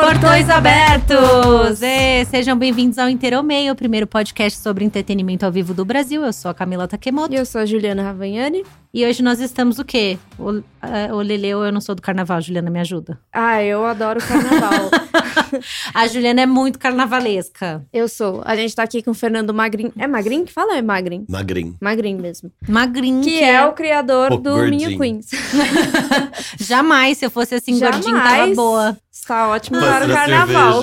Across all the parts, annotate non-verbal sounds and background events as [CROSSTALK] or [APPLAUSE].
Portões abertos! E sejam bem-vindos ao Interomeio, o primeiro podcast sobre entretenimento ao vivo do Brasil. Eu sou a Camila Takemoto. E eu sou a Juliana Ravagnani. E hoje nós estamos o quê? O, uh, o Leleu, eu não sou do carnaval, Juliana, me ajuda. Ah, eu adoro carnaval. [LAUGHS] a Juliana é muito carnavalesca. Eu sou. A gente tá aqui com o Fernando Magrin. É Magrin que fala é Magrin? Magrin. Magrin mesmo. Magrin. Que, que é... é... o criador do gordinho. Minha Queens. [LAUGHS] [LAUGHS] Jamais, se eu fosse assim Jamais. gordinho, tava boa. Está ótimo para o carnaval.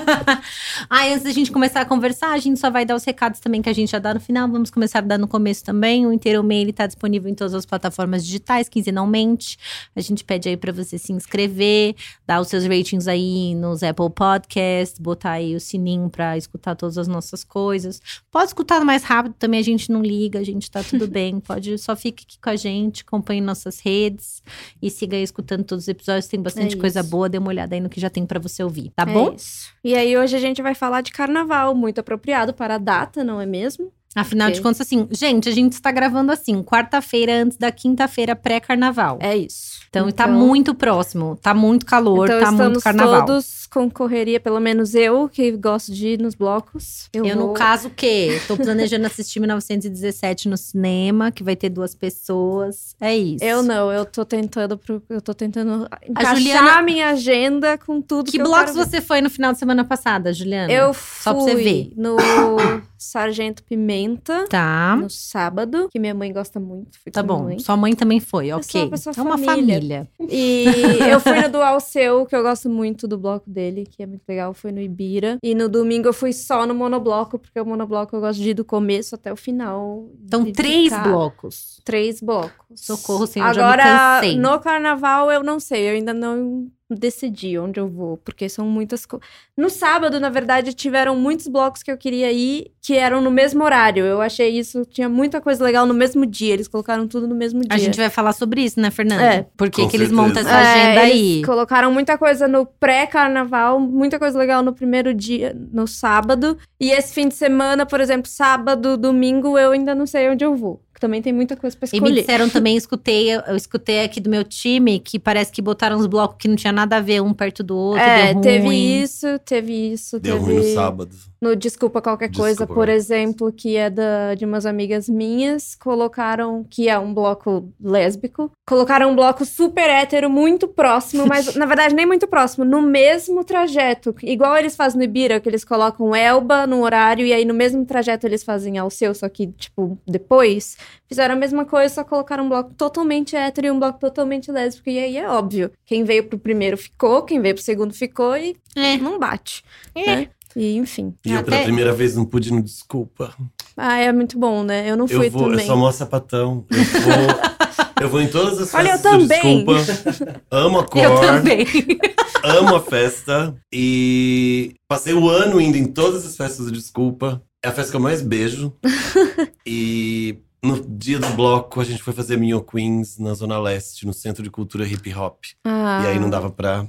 [LAUGHS] Ai, antes da gente começar a conversar, a gente só vai dar os recados também que a gente já dá no final. Vamos começar a dar no começo também. O Inteiro Mail está disponível em todas as plataformas digitais, quinzenalmente. A gente pede aí para você se inscrever, dar os seus ratings aí nos Apple Podcasts, botar aí o sininho para escutar todas as nossas coisas. Pode escutar mais rápido também, a gente não liga, a gente tá tudo [LAUGHS] bem. Pode, só fique aqui com a gente, acompanhe nossas redes e siga aí escutando todos os episódios. Tem bastante é coisa boa dê uma olhada aí no que já tem para você ouvir, tá é bom? Isso. E aí hoje a gente vai falar de carnaval, muito apropriado para a data, não é mesmo? Afinal okay. de contas, assim, gente, a gente está gravando assim, quarta-feira antes da quinta-feira pré-carnaval. É isso. Então, tá então, tá muito próximo, tá muito calor, então, tá muito carnaval. todos com correria, pelo menos eu, que gosto de ir nos blocos. Eu, eu vou... no caso, o quê? Tô planejando assistir [LAUGHS] 1917 no cinema, que vai ter duas pessoas. É isso. Eu não, eu tô tentando, eu tô tentando encaixar a, Juliana... minha agenda com tudo que, que blocos você foi no final de semana passada, Juliana? Eu fui Só pra você ver. no [COUGHS] Sargento Pimenta. Tá. No sábado, que minha mãe gosta muito. tá bom, mãe. sua mãe também foi, ok. É uma família. família. E eu fui no do Alceu, que eu gosto muito do bloco dele, que é muito legal. Foi no Ibira. E no domingo eu fui só no monobloco, porque o monobloco eu gosto de ir do começo até o final. Então, três blocos. Três blocos. Socorro, senhor, Agora, no carnaval, eu não sei. Eu ainda não decidir onde eu vou, porque são muitas coisas. No sábado, na verdade, tiveram muitos blocos que eu queria ir que eram no mesmo horário. Eu achei isso, tinha muita coisa legal no mesmo dia. Eles colocaram tudo no mesmo dia. A gente vai falar sobre isso, né, Fernanda? É. Por que, que eles montam essa agenda é, aí? Colocaram muita coisa no pré-carnaval, muita coisa legal no primeiro dia, no sábado. E esse fim de semana, por exemplo, sábado, domingo, eu ainda não sei onde eu vou também tem muita coisa pra escolher. E me disseram [LAUGHS] também, escutei, eu escutei aqui do meu time, que parece que botaram uns blocos que não tinha nada a ver um perto do outro. É, teve isso, teve isso. Deu teve... ruim no sábado. No Desculpa Qualquer Desculpa, Coisa, por exemplo, que é da, de umas amigas minhas, colocaram, que é um bloco lésbico, colocaram um bloco super hétero, muito próximo, mas [LAUGHS] na verdade nem muito próximo, no mesmo trajeto. Igual eles fazem no Ibira, que eles colocam Elba no horário e aí no mesmo trajeto eles fazem ao seu, só que, tipo, depois. Fizeram a mesma coisa, só colocaram um bloco totalmente hétero e um bloco totalmente lésbico. E aí é óbvio. Quem veio pro primeiro ficou, quem veio pro segundo ficou e é. não bate. É. Né? E enfim. E eu até... pela primeira vez não pude, no desculpa. Ah, é muito bom, né? Eu não fui eu vou, também. Eu sou mó sapatão. Eu vou, eu vou em todas as festas Olha, eu também. Desculpa. Amo a [LAUGHS] cor. Eu também. [LAUGHS] Amo a festa. E passei o ano indo em todas as festas do Desculpa. É a festa que eu mais beijo. [LAUGHS] e no dia do bloco, a gente foi fazer Minho Queens na Zona Leste, no Centro de Cultura Hip Hop. Ah, e aí não dava pra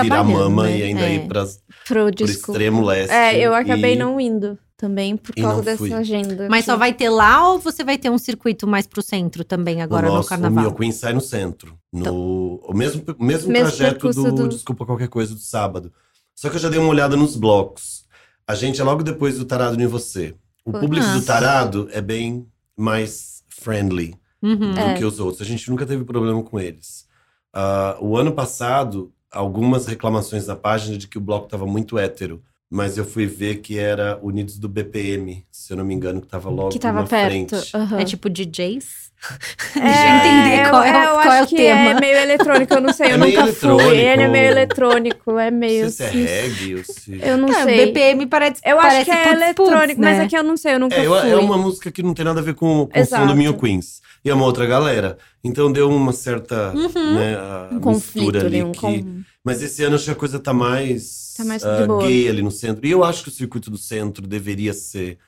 virar mama né? e ainda é. ir pras, pro, pro extremo leste. É, eu acabei e... não indo também por causa dessa fui. agenda. Mas só vai ter lá ou você vai ter um circuito mais pro centro também agora no, nosso, no carnaval? O Minho Queens sai no centro. No, então, o mesmo, mesmo, mesmo trajeto do, do Desculpa Qualquer Coisa do sábado. Só que eu já dei uma olhada nos blocos. A gente é logo depois do Tarado em Você. O público do Tarado é bem mais friendly uhum. do é. que os outros. A gente nunca teve problema com eles. Uh, o ano passado, algumas reclamações da página de que o bloco estava muito hétero. Mas eu fui ver que era Unidos do BPM, se eu não me engano, que estava logo que tava na perto. frente. Uhum. É tipo DJs? [LAUGHS] É, entender qual é, é qual é o tema. É meio eletrônico, eu não sei, [LAUGHS] eu é nunca fui. Ele é meio eletrônico, é meio. Se é reggae ou se. Eu não é, sei. BPM parece. Eu parece acho que é eletrônico, né? mas aqui eu não sei, eu nunca é, fui. É uma música que não tem nada a ver com, com o som do Minho Queens. E é uma outra galera. Então deu uma certa uhum. né, um mistura ali. Um que... com... Mas esse ano acho que a coisa tá mais, tá mais uh, gay ali no centro. E eu acho que o circuito do centro deveria ser.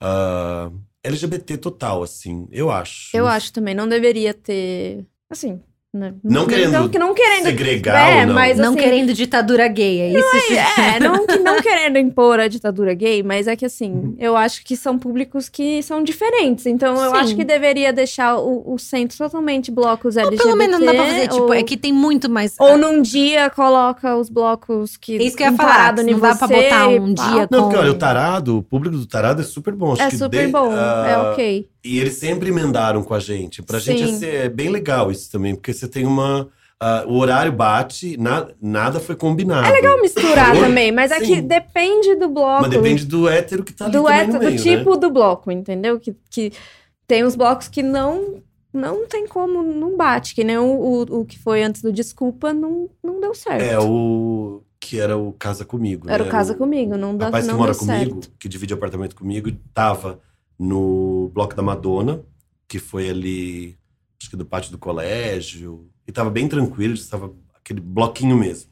Uh, LGBT total, assim, eu acho. Eu acho também, não deveria ter. Assim, Né? Não querendo, então, que não querendo segregar é, não. Mas, não assim, querendo ditadura gay, é isso? Não, é, é não, não [LAUGHS] querendo impor a ditadura gay, mas é que assim, eu acho que são públicos que são diferentes. Então eu Sim. acho que deveria deixar o, o centro totalmente blocos LGBT. Ou pelo menos não dá pra fazer, tipo, ou, tipo, é que tem muito mais. Ou num dia coloca os blocos que. Isso que eu ia falar, não dá pra botar um dia. Não, com... porque olha, o tarado, o público do tarado é super bom. Acho é super de, bom, uh, é ok. E eles sempre emendaram com a gente. Pra Sim. gente é, é bem legal isso também, porque você tem uma. Uh, o horário bate, na, nada foi combinado. É legal misturar também, mas é que depende do bloco. Mas depende do hétero que tá ali do hétero, meio, Do tipo né? do bloco, entendeu? Que, que tem os blocos que não não tem como, não bate. Que nem o, o, o, que foi antes do Desculpa, não, não deu certo. É, o que era o Casa Comigo. Era né? o Casa Comigo, não dá rapaz não que mora comigo, certo. que divide apartamento comigo, tava no bloco da Madonna, que foi ali, acho que do pátio do colégio. E tava bem tranquilo, estava aquele bloquinho mesmo.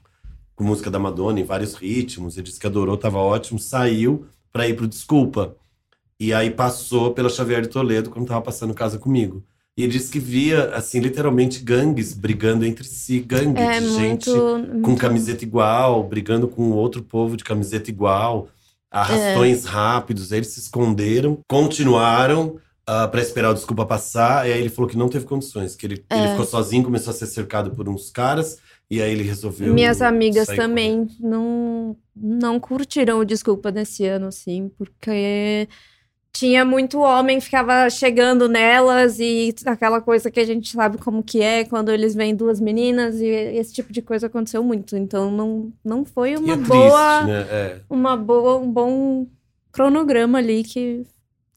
Com música da Madonna em vários ritmos. Ele disse que adorou, tava ótimo. Saiu para ir pro Desculpa. E aí passou pela Xavier de Toledo quando tava passando casa comigo. E ele disse que via, assim, literalmente gangues brigando entre si, gangue é, de muito, gente muito... com camiseta igual, brigando com outro povo de camiseta igual, arrastões é. rápidos. Eles se esconderam, continuaram uh, ah, para esperar o desculpa passar. E aí ele falou que não teve condições, que ele, é. ele ficou sozinho, começou a ser cercado por uns caras. E aí ele resolveu. Minhas amigas também não, não curtiram o desculpa desse ano, assim, porque tinha muito homem ficava chegando nelas e aquela coisa que a gente sabe como que é quando eles vêm duas meninas e esse tipo de coisa aconteceu muito. Então não, não foi uma é boa, triste, né? é. uma boa, um bom cronograma ali que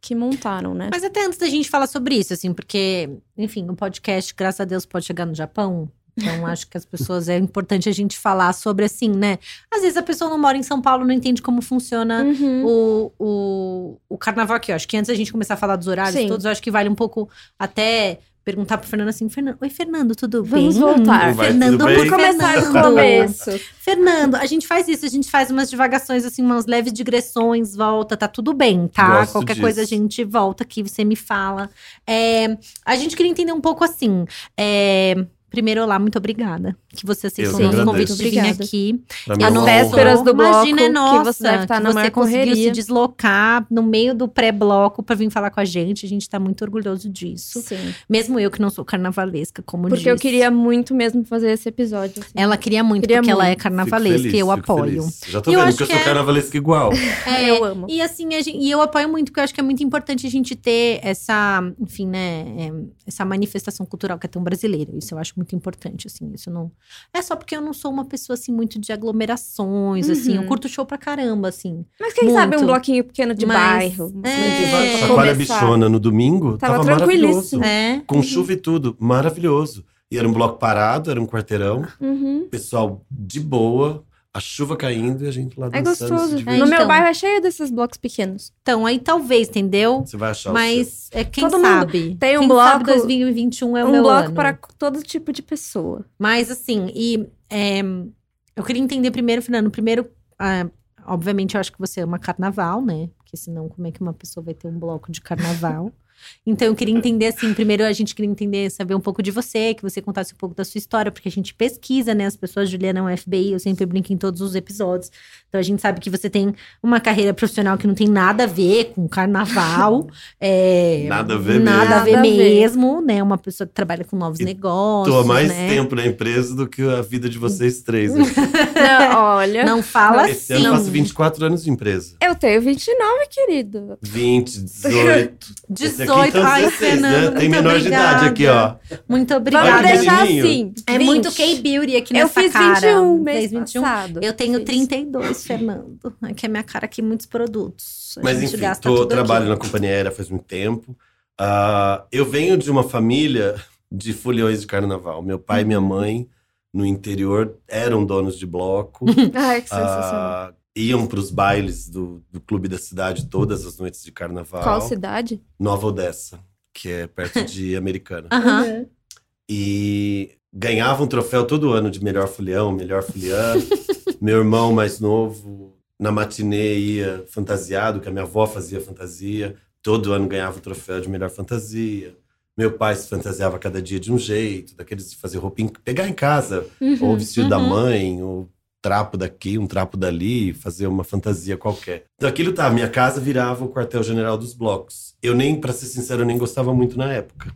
que montaram, né? Mas até antes da gente falar sobre isso, assim, porque, enfim, o podcast, graças a Deus, pode chegar no Japão. Então, acho que as pessoas é importante a gente falar sobre assim, né? Às vezes a pessoa não mora em São Paulo, não entende como funciona uhum. o, o, o carnaval aqui. Eu acho que antes da gente começar a falar dos horários Sim. todos, eu acho que vale um pouco até perguntar pro Fernando assim, Fernando, oi Fernando, tudo Vamos bem? Vamos voltar. Vai, Fernando, bem? começar do começo. Fernando, a gente faz isso, a gente faz umas divagações assim, umas leves digressões, volta, tá tudo bem, tá? Gosto Qualquer disso. coisa a gente volta aqui, você me fala. É, a gente queria entender um pouco assim, é, Primeiro, olá, muito obrigada. Que você aceitou o nosso convite de vir aqui. As vésperas do bloco, Imagina, é nossa, que você deve estar na você conseguiu se deslocar no meio do pré-bloco para vir falar com a gente. A gente tá muito orgulhoso disso. Sim. Mesmo eu que não sou carnavalesca, como Porque disse. eu queria muito mesmo fazer esse episódio. Assim. Ela queria muito, queria porque muito. ela é carnavalesca feliz, e eu apoio. Feliz. Já tô vendo que eu sou é... carnavalesca igual. [LAUGHS] É, eu amo. E assim, gente, e eu apoio muito, porque eu acho que é muito importante a gente ter essa, enfim, né, é, essa manifestação cultural que é tão brasileira. Isso eu acho muito importante, assim. Isso não. É só porque eu não sou uma pessoa, assim, muito de aglomerações, uhum. assim. Eu uhum. curto show pra caramba, assim. Mas quem muito. sabe um bloquinho pequeno de Mas, bairro. É. Aquária Bichona no domingo tava, tava maravilhoso. É. Com chuva e tudo. Maravilhoso. E era um bloco parado, era um quarteirão. Uhum. Pessoal de boa a chuva caindo e a gente lá dançando. É gostoso. É, no meu então. bairro é cheio desses blocos pequenos. Então, aí talvez, entendeu? Você vai achar Mas é, quem todo sabe. Tem um quem bloco. Sabe 2021 é um meu bloco ano. para todo tipo de pessoa. Mas assim, e é, eu queria entender primeiro, Fernando, primeiro, ah, obviamente eu acho que você ama carnaval, né? Porque senão como é que uma pessoa vai ter um bloco de carnaval? [LAUGHS] Então eu queria entender assim, primeiro a gente queria entender, saber um pouco de você, que você contasse um pouco da sua história, porque a gente pesquisa, né, as pessoas, Juliana é um FBI, eu sempre brinco em todos os episódios. Então a gente sabe que você tem uma carreira profissional que não tem nada a ver com carnaval. [LAUGHS] é, nada a ver nada mesmo. a ver mesmo, né? Uma pessoa que trabalha com novos e negócios. Tô há mais né? tempo na empresa do que a vida de vocês três. [LAUGHS] [LAUGHS] não, olha. Não fala Esse assim. ano eu faço 24 anos de empresa. Eu tenho 29, querido. 20, 18. 18, ai, 16, Fernando. Né? Tem menor de idade aqui, ó. Muito obrigada. Vamos deixar assim. É 20. muito K-Beauty aqui nessa eu fiz cara. 21 mês 21. passado. Eu tenho 32, Fernando. Aqui é minha cara aqui, muitos produtos. A Mas enfim, tô, trabalho aqui. na companhia aérea faz muito tempo. Uh, eu venho de uma família de foliões de carnaval. Meu pai e minha uhum. mãe, no interior, eram donos de bloco. [LAUGHS] Ai, que sensacional. Uh, iam para os bailes do, do clube da cidade todas as noites de carnaval. Qual cidade? Nova Odessa, que é perto de [LAUGHS] Americana. Uhum. E ganhavam um troféu todo ano de melhor folião, melhor foliano. [LAUGHS] Meu irmão mais novo, na matinê, ia fantasiado, que a minha avó fazia fantasia. Todo ano ganhava o troféu de melhor fantasia. Meu pai se fantasiava cada dia de um jeito, daqueles de fazer roupinha, pegar em casa, uhum, ou vestido uhum. da mãe, ou trapo daqui, um trapo dali, fazer uma fantasia qualquer. Então aquilo tá, minha casa virava o quartel-general dos blocos. Eu nem, para ser sincero, nem gostava muito na época.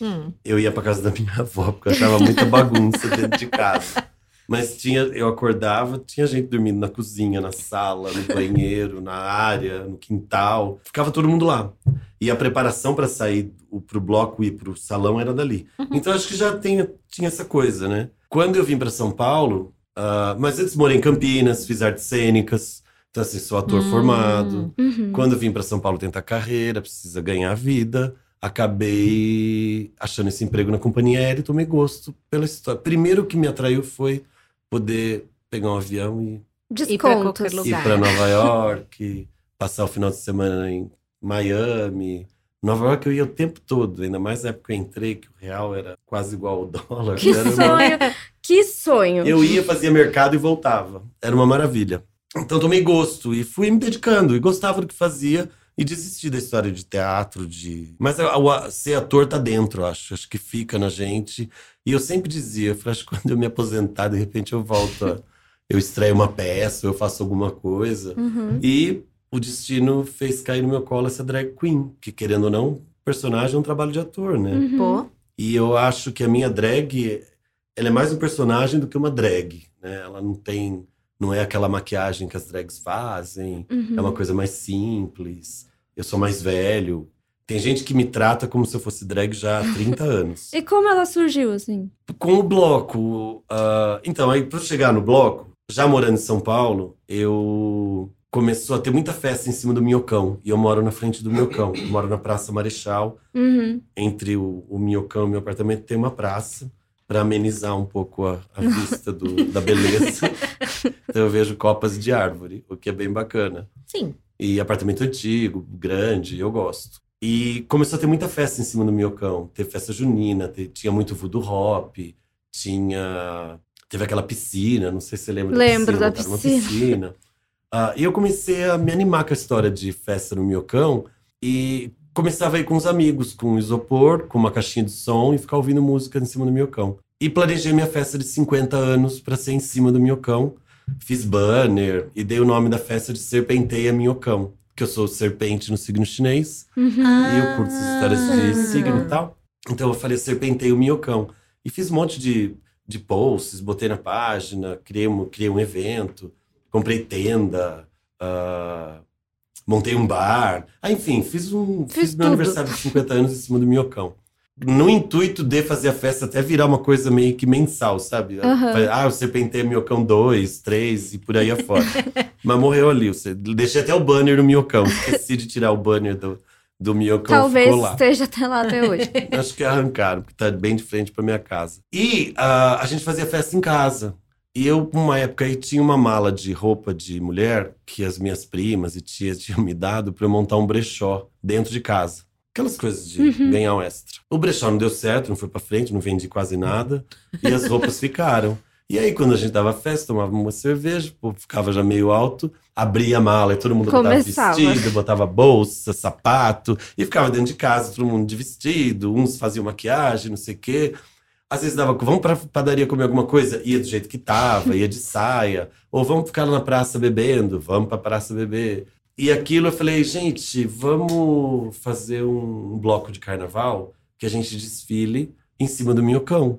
Hum. Eu ia para casa da minha [LAUGHS] avó, porque eu achava muita bagunça dentro de casa. Mas tinha, eu acordava, tinha gente dormindo na cozinha, na sala, no banheiro, na área, no quintal. Ficava todo mundo lá. E a preparação para sair para o bloco e para o salão era dali. Uhum. Então acho que já tem, tinha essa coisa, né? Quando eu vim para São Paulo, uh, mas antes morei em Campinas, fiz artes cênicas. Então, assim, sou ator uhum. formado. Uhum. Quando vim para São Paulo tentar carreira, precisa ganhar vida acabei achando esse emprego na companhia aérea e tomei gosto pela história. Primeiro que me atraiu foi poder pegar um avião e Descontos. ir para Nova York, passar o final de semana em Miami. Nova York eu ia o tempo todo, ainda mais na época que eu entrei, que o real era quase igual ao dólar. Que sonho! Uma... Que sonho! Eu ia, fazia mercado e voltava. Era uma maravilha. Então tomei gosto e fui me dedicando e gostava do que fazia e desisti da história de teatro, de. Mas o, a, ser ator tá dentro, acho. Acho que fica na gente. E eu sempre dizia, eu acho que quando eu me aposentar, de repente eu volto. A, [LAUGHS] eu estreio uma peça, eu faço alguma coisa. Uhum. E o destino fez cair no meu colo essa drag queen, que querendo ou não, personagem é um trabalho de ator, né? Uhum. Pô. E eu acho que a minha drag, ela é mais um personagem do que uma drag, né? Ela não tem não é aquela maquiagem que as drags fazem, uhum. é uma coisa mais simples. Eu sou mais velho. Tem gente que me trata como se eu fosse drag já há 30 [LAUGHS] anos. e como ela surgiu, assim? Com o bloco. Uh, então, aí pra chegar no bloco, já morando em São Paulo, eu começou a ter muita festa em cima do Minhocão. E eu moro na frente do Minhocão. Eu [COUGHS] moro na Praça Marechal. Uhum. Entre o, o Minhocão e o meu apartamento tem uma praça para amenizar um pouco a, a vista do, da beleza. [LAUGHS] então eu vejo copas de árvore, o que é bem bacana. Sim. E apartamento antigo, grande, eu gosto. E começou a ter muita festa em cima do Miocão. Teve festa junina, teve, tinha muito voodoo hop, tinha... Teve aquela piscina, não sei se você lembra Lembro da piscina. Da piscina. piscina. Uh, e eu comecei a me animar com a história de festa no Miocão e começava a ir com os amigos, com um isopor, com uma caixinha de som e ficar ouvindo música em cima do miocão. E planejei minha festa de 50 anos para ser em cima do miocão. Fiz banner e dei o nome da festa de Serpenteia Minhocão, que eu sou serpente no signo chinês. Uhum. E eu curto essas histórias de ah. signo e tal. Então eu falei Serpenteia Minhocão. E fiz um monte de, de posts, botei na página, criei um, criei um evento, comprei tenda, uh, montei um bar. Ah, enfim, fiz um fiz, fiz meu aniversário de 50 anos em cima do minhocão. No intuito de fazer a festa até virar uma coisa meio que mensal, sabe? Uhum. Ah, eu serpentei minhocão 2, 3 e por aí afora. [LAUGHS] Mas morreu ali. Deixei até o banner no minhocão. Esqueci de tirar o banner do, do minhocão. Talvez esteja até lá até hoje. [LAUGHS] Acho que arrancaram, porque tá bem de frente pra minha casa. E uh, a gente fazia festa em casa. E eu, uma época aí, tinha uma mala de roupa de mulher que as minhas primas e tias tinham me dado para eu montar um brechó dentro de casa. Aquelas coisas de uhum. ganhar um extra. O brechó não deu certo, não foi para frente, não vendi quase nada. E as roupas ficaram. E aí, quando a gente dava festa, tomava uma cerveja, pô, ficava já meio alto, abria a mala e todo mundo Começava. botava vestido, botava bolsa, sapato, e ficava dentro de casa, todo mundo de vestido, uns faziam maquiagem, não sei o quê. Às vezes dava, vamos pra padaria comer alguma coisa? Ia do jeito que tava, ia de saia. Ou vamos ficar na praça bebendo? Vamos pra praça beber. E aquilo eu falei, gente, vamos fazer um bloco de carnaval que a gente desfile em cima do minhocão.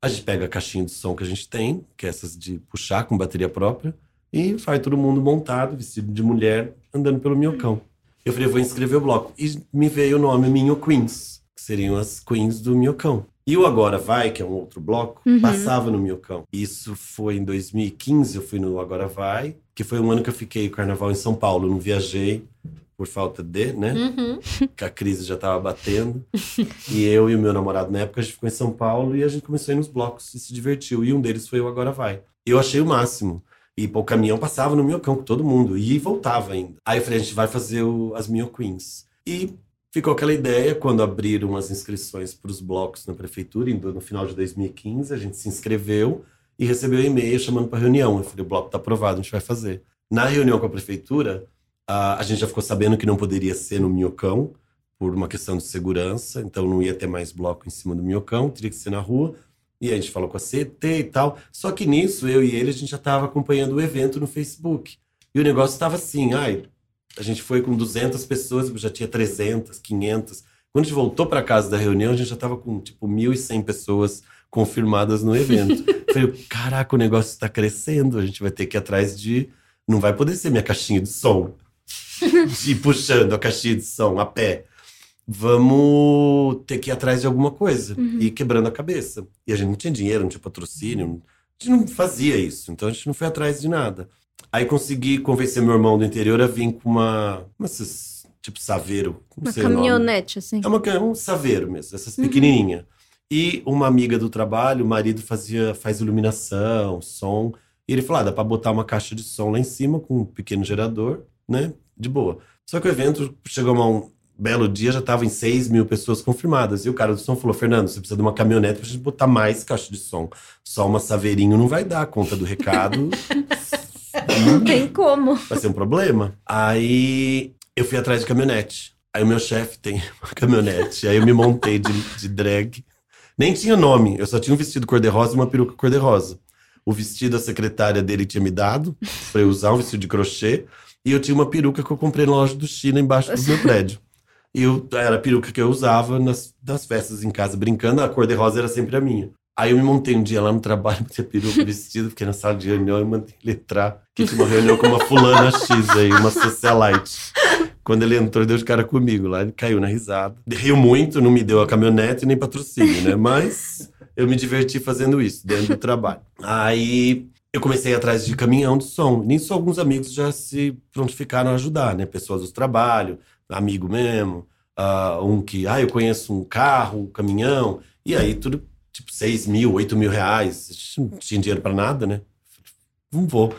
A gente pega a caixinha de som que a gente tem, que é essas de puxar com bateria própria, e vai todo mundo montado, vestido de mulher, andando pelo minhocão. Eu falei, vou inscrever o bloco. E me veio o nome Minho Queens, que seriam as queens do minhocão. E o Agora Vai, que é um outro bloco, uhum. passava no Milcão. Isso foi em 2015, eu fui no Agora Vai, que foi um ano que eu fiquei o carnaval em São Paulo. não viajei por falta de, né? Uhum. Que a crise já estava batendo. e eu e o meu namorado, na época, a gente ficou em São Paulo e a gente começou a ir nos blocos e se divertiu. E um deles foi o Agora Vai. Eu achei o máximo. E pô, o caminhão passava no Milcão com todo mundo. E voltava ainda. Aí eu falei, a gente vai fazer o, as Mil Queens. E ficou aquela ideia quando abriram as inscrições para os blocos na prefeitura, no final de 2015, a gente se inscreveu e recebeu um e-mail chamando para reunião. Eu falei, o bloco está aprovado, a gente vai fazer. Na reunião com a prefeitura, a, a gente já ficou sabendo que não poderia ser no Minhocão, por uma questão de segurança, então não ia ter mais bloco em cima do minhocão, teria que ser na rua. E a gente falou com a CT e tal. Só que nisso, eu e ele, a gente já estava acompanhando o evento no Facebook. E o negócio estava assim, ai, a gente foi com 200 pessoas, já tinha 300, 500. Quando a gente voltou para casa da reunião, a gente já estava com tipo 1.100 pessoas confirmadas no evento. [LAUGHS] Falei, caraca, o negócio está crescendo, a gente vai ter que ir atrás de. Não vai poder ser minha caixinha de som. de [LAUGHS] ir puxando a caixinha de som a pé vamos ter que ir atrás de alguma coisa uhum. e ir quebrando a cabeça. E a gente não tinha dinheiro, não tinha patrocínio, a gente não fazia isso, então a gente não foi atrás de nada. Aí consegui convencer meu irmão do interior a vir com uma, uma tipo saveiro, uma caminhonete assim. É uma um saveiro mesmo, essas uhum. pequenininha. E uma amiga do trabalho, o marido fazia faz iluminação, som, e ele falou: ah, dá para botar uma caixa de som lá em cima com um pequeno gerador, né? De boa. Só que o evento chegou a um, belo dia já tava em 6 mil pessoas confirmadas. E o cara do som falou: Fernando, você precisa de uma caminhonete pra gente botar mais caixa de som. Só uma saveirinho não vai dar conta do recado. [LAUGHS] não tem como. Vai ser um problema. Aí eu fui atrás de caminhonete. Aí o meu chefe tem [LAUGHS] uma caminhonete. Aí eu me montei de, de drag. Nem tinha nome, eu só tinha um vestido cor-de-rosa e uma peruca cor-de-rosa. O vestido a secretária dele tinha me dado para eu usar, um vestido de crochê. E eu tinha uma peruca que eu comprei na loja do China embaixo do meu prédio. E eu, era a peruca que eu usava nas, nas festas em casa, brincando. A cor de rosa era sempre a minha. Aí eu me montei um dia lá no trabalho, botei peruca vestido, fiquei na sala de reunião e mandei ele entrar. Que tinha uma reunião com uma fulana X aí, uma socialite. Quando ele entrou, deu de cara comigo lá, ele caiu na risada. Riu muito, não me deu a caminhonete nem patrocínio, né? Mas eu me diverti fazendo isso, dentro do trabalho. Aí eu comecei atrás de caminhão de som. Nisso, alguns amigos já se prontificaram a ajudar, né? Pessoas do trabalho, amigo mesmo, uh, um que, ah, eu conheço um carro, um caminhão, e aí tudo, tipo, 6 mil, 8 mil reais, não tinha dinheiro para nada, né? Não vou.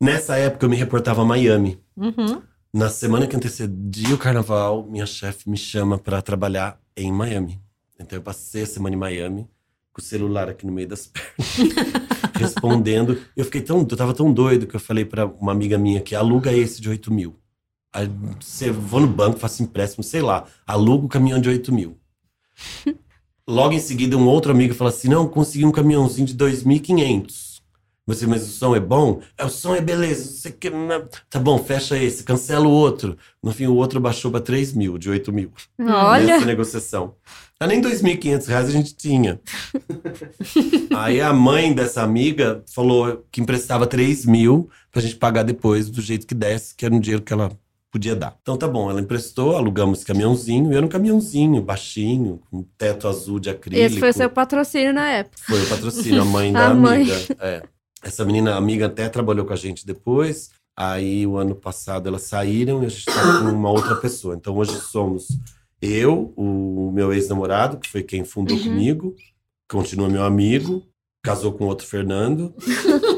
Nessa época eu me reportava a Miami. Uhum. Na semana que antecedia o carnaval, minha chefe me chama para trabalhar em Miami. Então eu passei a semana em Miami, com o celular aqui no meio das [LAUGHS] pernas, respondendo. Eu fiquei tão, eu tava tão doido que eu falei para uma amiga minha que aluga esse de 8 mil. Aí você vou no banco, faço empréstimo, sei lá, alugo um caminhão de 8 mil. Logo em seguida, um outro amigo fala assim: não, consegui um caminhãozinho de 2.500. Você, mas o som é bom? É, o som é beleza. Você quer... Tá bom, fecha esse, cancela o outro. No fim, o outro baixou para 3 mil, de 8 mil. Olha! Nessa negociação. Ah, nem 2.500 reais a gente tinha. [LAUGHS] Aí a mãe dessa amiga falou que emprestava 3 mil pra gente pagar depois, do jeito que desse, que era um dinheiro que ela podia dar. Então tá bom, ela emprestou, alugamos caminhãozinho, e era um caminhãozinho baixinho, com teto azul de acrílico. Esse foi seu patrocínio na época. Foi o patrocínio, a [LAUGHS] mãe da a amiga. É. Essa menina amiga até trabalhou com a gente depois. Aí o ano passado elas saíram e a gente tá com uma outra pessoa. Então hoje somos eu, o meu ex-namorado, que foi quem fundou uhum. comigo, continua meu amigo, casou com outro Fernando. [LAUGHS]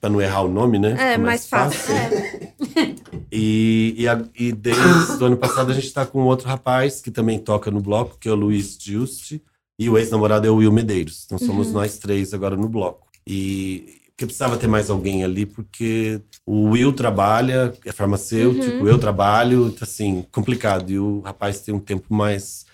Para não errar o nome, né? É, mais, mais fácil. fácil. É. [LAUGHS] E, e, a, e desde o ano passado a gente está com outro rapaz que também toca no bloco, que é o Luiz Juste. E o ex-namorado é o Will Medeiros. Então somos uhum. nós três agora no bloco. E que precisava ter mais alguém ali, porque o Will trabalha, é farmacêutico, uhum. eu trabalho, então, assim, complicado. E o rapaz tem um tempo mais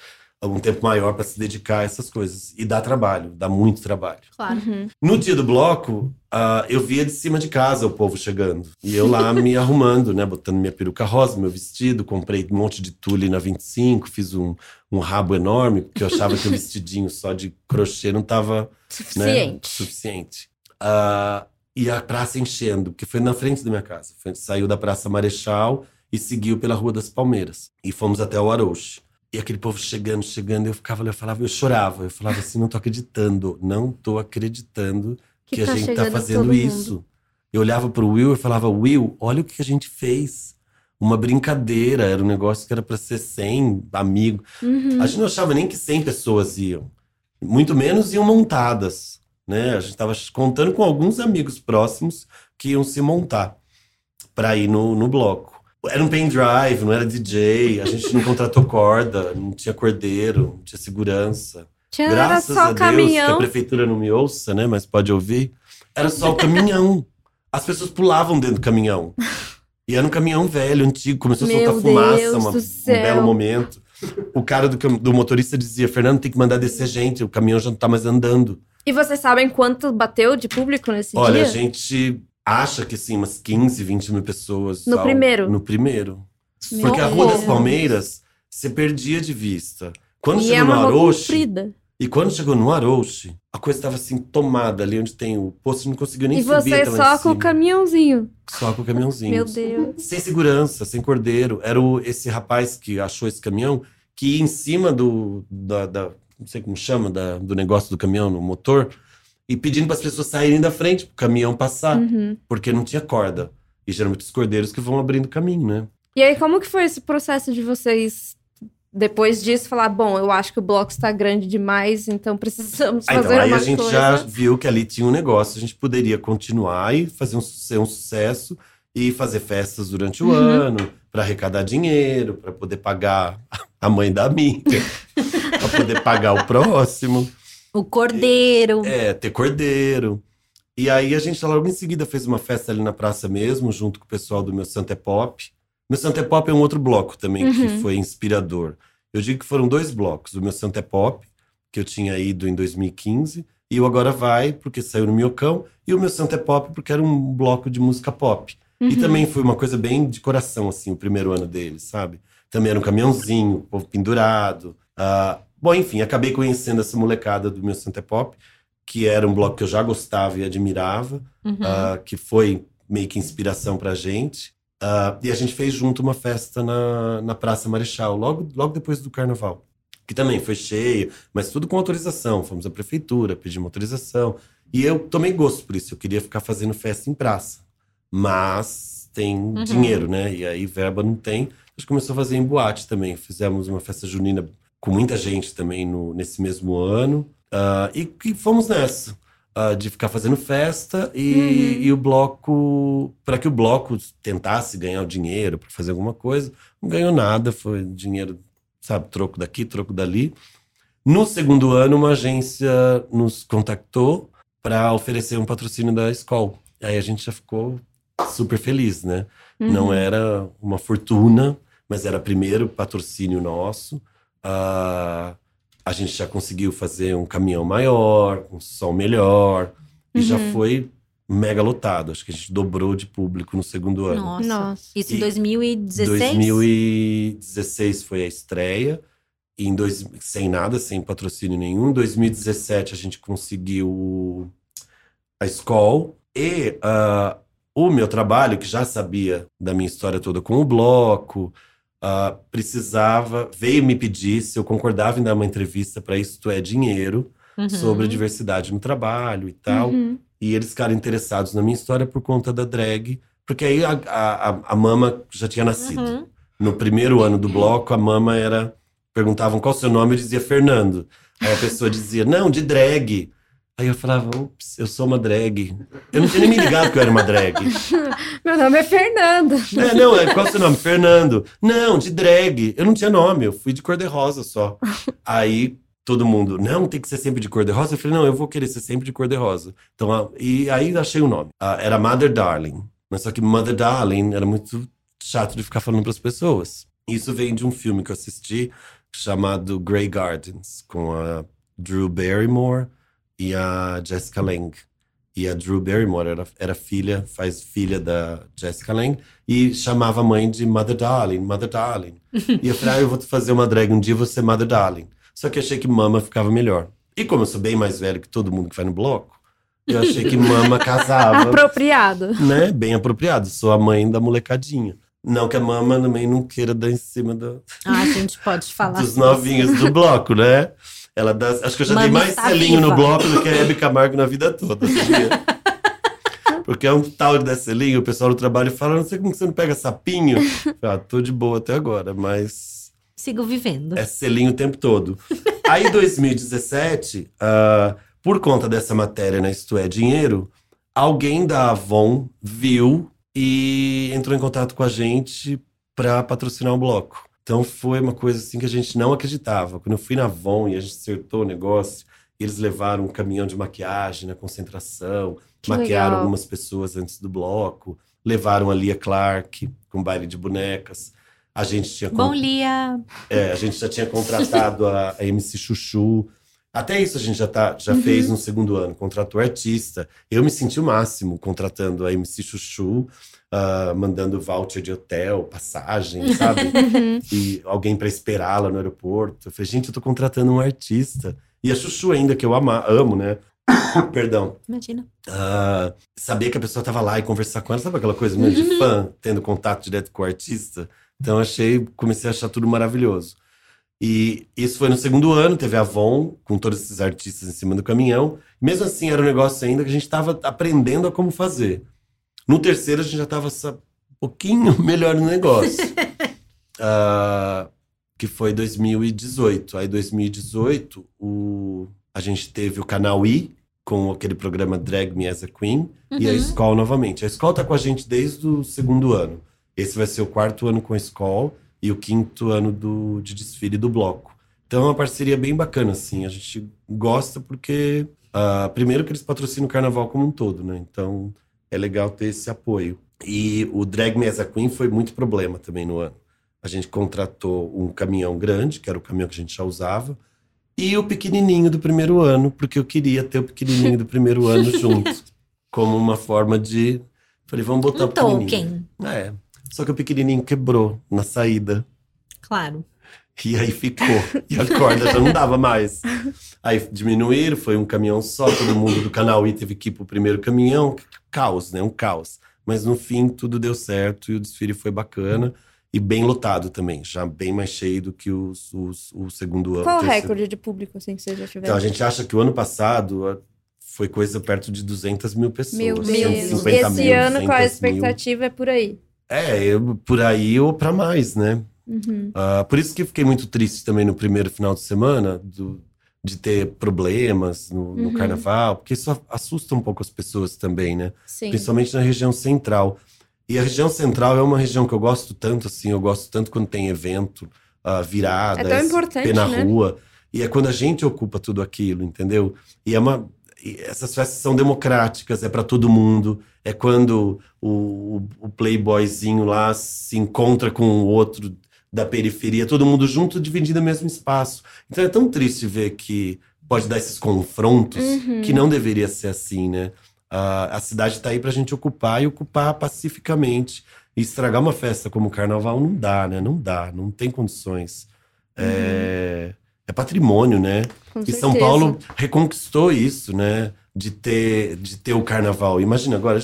algum tempo maior para se dedicar a essas coisas. E dá trabalho, dá muito trabalho. Claro. Uhum. No dia do bloco, uh, eu via de cima de casa o povo chegando. E eu lá me [LAUGHS] arrumando, né? Botando minha peruca rosa, meu vestido. Comprei um monte de tule na 25, fiz um, um rabo enorme, porque eu achava que o [LAUGHS] vestidinho só de crochê não estava suficiente. Né, suficiente. Uh, e a praça enchendo, porque foi na frente da minha casa. Foi, saiu da Praça Marechal e seguiu pela Rua das Palmeiras. E fomos até o Arouche. E aquele povo chegando, chegando, eu ficava, eu falava, eu chorava, eu falava assim, não tô acreditando, não tô acreditando que, que a tá gente tá fazendo isso. Eu olhava pro Will e falava, Will, olha o que a gente fez. Uma brincadeira, era um negócio que era para ser 100 amigos. Uhum. A gente não achava nem que 100 pessoas iam. Muito menos iam montadas, né? A gente tava contando com alguns amigos próximos que iam se montar para ir no, no bloco. Era um pendrive, não era DJ, a gente não contratou [LAUGHS] corda, não tinha cordeiro, não tinha segurança. Tinha, Graças a Deus caminhão. que a prefeitura não me ouça, né? Mas pode ouvir. Era só o caminhão. As pessoas pulavam dentro do caminhão. E era um caminhão velho, antigo, começou a soltar fumaça, uma- um belo momento. O cara do, do motorista dizia: Fernando, tem que mandar descer gente, o caminhão já não tá mais andando. E vocês sabem quanto bateu de público nesse Olha, dia? a gente acha que assim, umas 15, 20 mil pessoas. No primeiro? No primeiro. Meu Porque a Rua das. Palmeiras, você perdia de vista. Quando E chegou é no Aroche, e quando chegou no Aroche, a coisa estava assim, tomada ali onde tem o posto, não conseguiu nem E subir você até lá só com o caminhãozinho. Só com o caminhãozinho. Meu Deus. Sem segurança, sem cordeiro. Era o, esse rapaz que achou esse caminhão, que ia em cima do. Da, da- não sei como chama, da- do negócio do caminhão, no motor, e pedindo para as pessoas saírem da frente, para o caminhão passar, Uhum. porque não tinha corda. E geralmente os cordeiros que vão abrindo caminho, né? E aí, como que foi esse processo de vocês, depois disso, falar, bom, eu acho que o bloco está grande demais, então precisamos Ah, fazer então, aí uma a gente coisa. já viu que ali tinha um negócio, a gente poderia continuar e fazer um, ser um sucesso e fazer festas durante o Uhum. ano, para arrecadar dinheiro, para poder pagar a mãe da amiga, [LAUGHS] para poder pagar o próximo. O cordeiro. É, ter cordeiro. E aí a gente logo em seguida fez uma festa ali na praça mesmo, junto com o pessoal do Meu Santa é Pop. Meu Santa é Pop é um outro bloco também que Uhum. foi inspirador. Eu digo que foram dois blocos. O Meu Santa é Pop, que eu tinha ido em 2015, e o Agora Vai, porque saiu no Miocão, e o Meu Santa é Pop, porque era um bloco de música pop. E Uhum. também foi uma coisa bem de coração, assim, o primeiro ano deles, sabe? Também era um caminhãozinho, o povo pendurado. Ah, bom, enfim, acabei conhecendo essa molecada do Meu é Pop, que era um bloco que eu já gostava e admirava, Uhum. ah, que foi meio que inspiração pra gente. Ah, e a gente fez junto uma festa na, na Praça Marechal, logo, logo depois do carnaval. Que também foi cheio, mas tudo com autorização. Fomos à prefeitura, pedimos autorização. E eu tomei gosto por isso. Eu queria ficar fazendo festa em praça. Mas tem dinheiro, né? E aí verba não tem. A gente começou a fazer em boate também. Fizemos uma festa junina com muita gente também no, nesse mesmo ano. Ah, e, e fomos nessa. ah, de ficar fazendo festa e, e o bloco. Para que o bloco tentasse ganhar o dinheiro para fazer alguma coisa. Não ganhou nada, foi dinheiro, sabe, troco daqui, troco dali. No segundo ano, uma agência nos contactou para oferecer um patrocínio da escola. Aí a gente já ficou super feliz, né? Uhum. Não era uma fortuna, mas era primeiro patrocínio nosso. Ah, a gente já conseguiu fazer um caminhão maior, um som melhor, e já Uhum. foi mega lotado. Acho que a gente dobrou de público no segundo ano. Nossa. Nossa. Isso em E 2016? 2016 foi a estreia. E em dois, sem nada, sem patrocínio nenhum. Em 2017 a gente conseguiu a escola. E ah, o meu trabalho, que já sabia da minha história toda com o bloco, ah, precisava, veio me pedir se eu concordava em dar uma entrevista para Isto é Dinheiro, Uhum. sobre a diversidade no trabalho e tal. Uhum. E eles ficaram interessados na minha história por conta da drag, porque aí a, a, a- a mama já tinha nascido. Uhum. No primeiro ano do bloco, a mama era. Perguntavam qual o seu nome, eu dizia Fernando. Aí a pessoa dizia, não, de drag. Aí eu falava, ups, eu sou uma drag. Eu não tinha nem me ligado que eu era uma drag. [LAUGHS] Meu nome é Fernando. É, não, é, qual o seu nome? Fernando. Não, de drag. Eu não tinha nome, eu fui de cor-de-rosa só. Aí todo mundo, não, tem que ser sempre de cor-de-rosa. Eu falei, não, eu vou querer ser sempre de cor-de-rosa. Então, e aí achei o nome. Ah, era Mother Darling. Mas só que Mother Darling era muito chato de ficar falando para as pessoas. Isso vem de um filme que eu assisti chamado Grey Gardens, com a Drew Barrymore e a Jessica Lange. E a Drew Barrymore era, era filha, faz filha da Jessica Lange, e chamava a mãe de Mother Darling, Mother Darling. [LAUGHS] e eu falei, ah, eu vou fazer uma drag um dia, ser Mother Darling. Só que achei que Mama ficava melhor. E como eu sou bem mais velho que todo mundo que vai no bloco, eu achei que Mama casava [LAUGHS] Apropriado. né? Bem apropriado. Sou a mãe da molecadinha. Não que a mama também não queira dar em cima do- Ah, a gente pode [LAUGHS] falar. dos novinhos do bloco, né? Ela dá, acho que eu já dei mais selinho no viva. bloco do que a Hebe Camargo na vida toda, sabia? [LAUGHS] Porque é um tal de dar selinho, o pessoal do trabalho fala, não sei como você não pega sapinho. [LAUGHS] Ah, tô de boa até agora, mas Sigo vivendo. é selinho o tempo todo. Aí, em 2017, ah, por conta dessa matéria na Isto é Dinheiro, alguém da Avon viu e entrou em contato com a gente para patrocinar o bloco. Então foi uma coisa assim que a gente não acreditava. Quando eu fui na Avon e a gente acertou o negócio, eles levaram um caminhão de maquiagem na concentração, Que maquiaram legal. algumas pessoas antes do bloco, levaram a Lia Clark com baile de bonecas. A gente tinha. Bom, Lia! É, a gente já tinha contratado a, a MC Chuchu. Até isso a gente já, tá, já uhum. fez no segundo ano, contratou artista. Eu me senti o máximo contratando a MC Chuchu, uh, mandando voucher de hotel, passagem, sabe? [LAUGHS] Uhum. e alguém para esperá-la no aeroporto. Eu falei, gente, eu tô contratando um artista. E a Chuchu ainda, que eu ama, amo, né? [COUGHS] Perdão. Imagina. Uh, saber que a pessoa tava lá e conversar com ela, sabe aquela coisa meio uhum. de fã, tendo contato direto com o artista? Então achei, comecei a achar tudo maravilhoso. E isso foi no segundo ano, teve a Avon, com todos esses artistas em cima do caminhão. Mesmo assim, era um negócio ainda que a gente estava aprendendo a como fazer. No terceiro, a gente já estava um pouquinho [LAUGHS] melhor no negócio. uh, [LAUGHS] que foi 2018. Aí, 2018, o, a gente teve o canal I, com aquele programa Drag Me as a Queen, uhum. e a uhum. novamente. A Skoll tá com a gente desde o segundo ano. Esse vai ser o quarto ano com a Skoll e o quinto ano do, de desfile do bloco. Então é uma parceria bem bacana, assim. A gente gosta porque, uh, primeiro, que eles patrocinam o carnaval como um todo, né? Então é legal ter esse apoio. E o Drag Me as a Queen foi muito problema também no ano. A gente contratou um caminhão grande, que era o caminhão que a gente já usava, e o pequenininho do primeiro ano, porque eu queria ter o pequenininho do primeiro [LAUGHS] ano junto, como uma forma de. Falei, vamos botar um o pequenininho. Tolkien. É. Só que o pequenininho quebrou na saída. Claro. E aí ficou. E a corda já não dava mais. Aí diminuíram, foi um caminhão só, todo mundo do canal I teve que ir pro primeiro caminhão. Caos, né? Um caos. Mas no fim tudo deu certo e o desfile foi bacana. E bem lotado também, já bem mais cheio do que os, os o segundo ano. Qual o recorde de público assim, que vocês já tiveram? Então, a gente acha que o ano passado foi coisa perto de 200 mil pessoas. Meu Deus. E esse mil, ano, qual a expectativa mil. é por aí? É, eu, por aí ou para mais, né? Uhum. Uh, por isso que fiquei muito triste também no primeiro final de semana do, de ter problemas no, no uhum. carnaval, porque isso assusta um pouco as pessoas também, né? Sim. Principalmente na região central. E a região central é uma região que eu gosto tanto, assim, eu gosto tanto quando tem evento, uh, viradas, é tão importante, na né? rua. E é quando a gente ocupa tudo aquilo, entendeu? E é uma. essas festas são democráticas, é para todo mundo é quando o, o, playboyzinho lá se encontra com o outro da periferia, todo mundo junto, dividindo o mesmo espaço. Então é tão triste ver que pode dar esses confrontos, uhum. que não deveria ser assim, né? Uh, a cidade está aí para a gente ocupar e ocupar pacificamente. E estragar uma festa como o carnaval não dá, né? Não dá, não tem condições. Uhum. É, é patrimônio, né? Com e certeza. São Paulo reconquistou isso, né? de ter, de ter o carnaval. Imagina agora,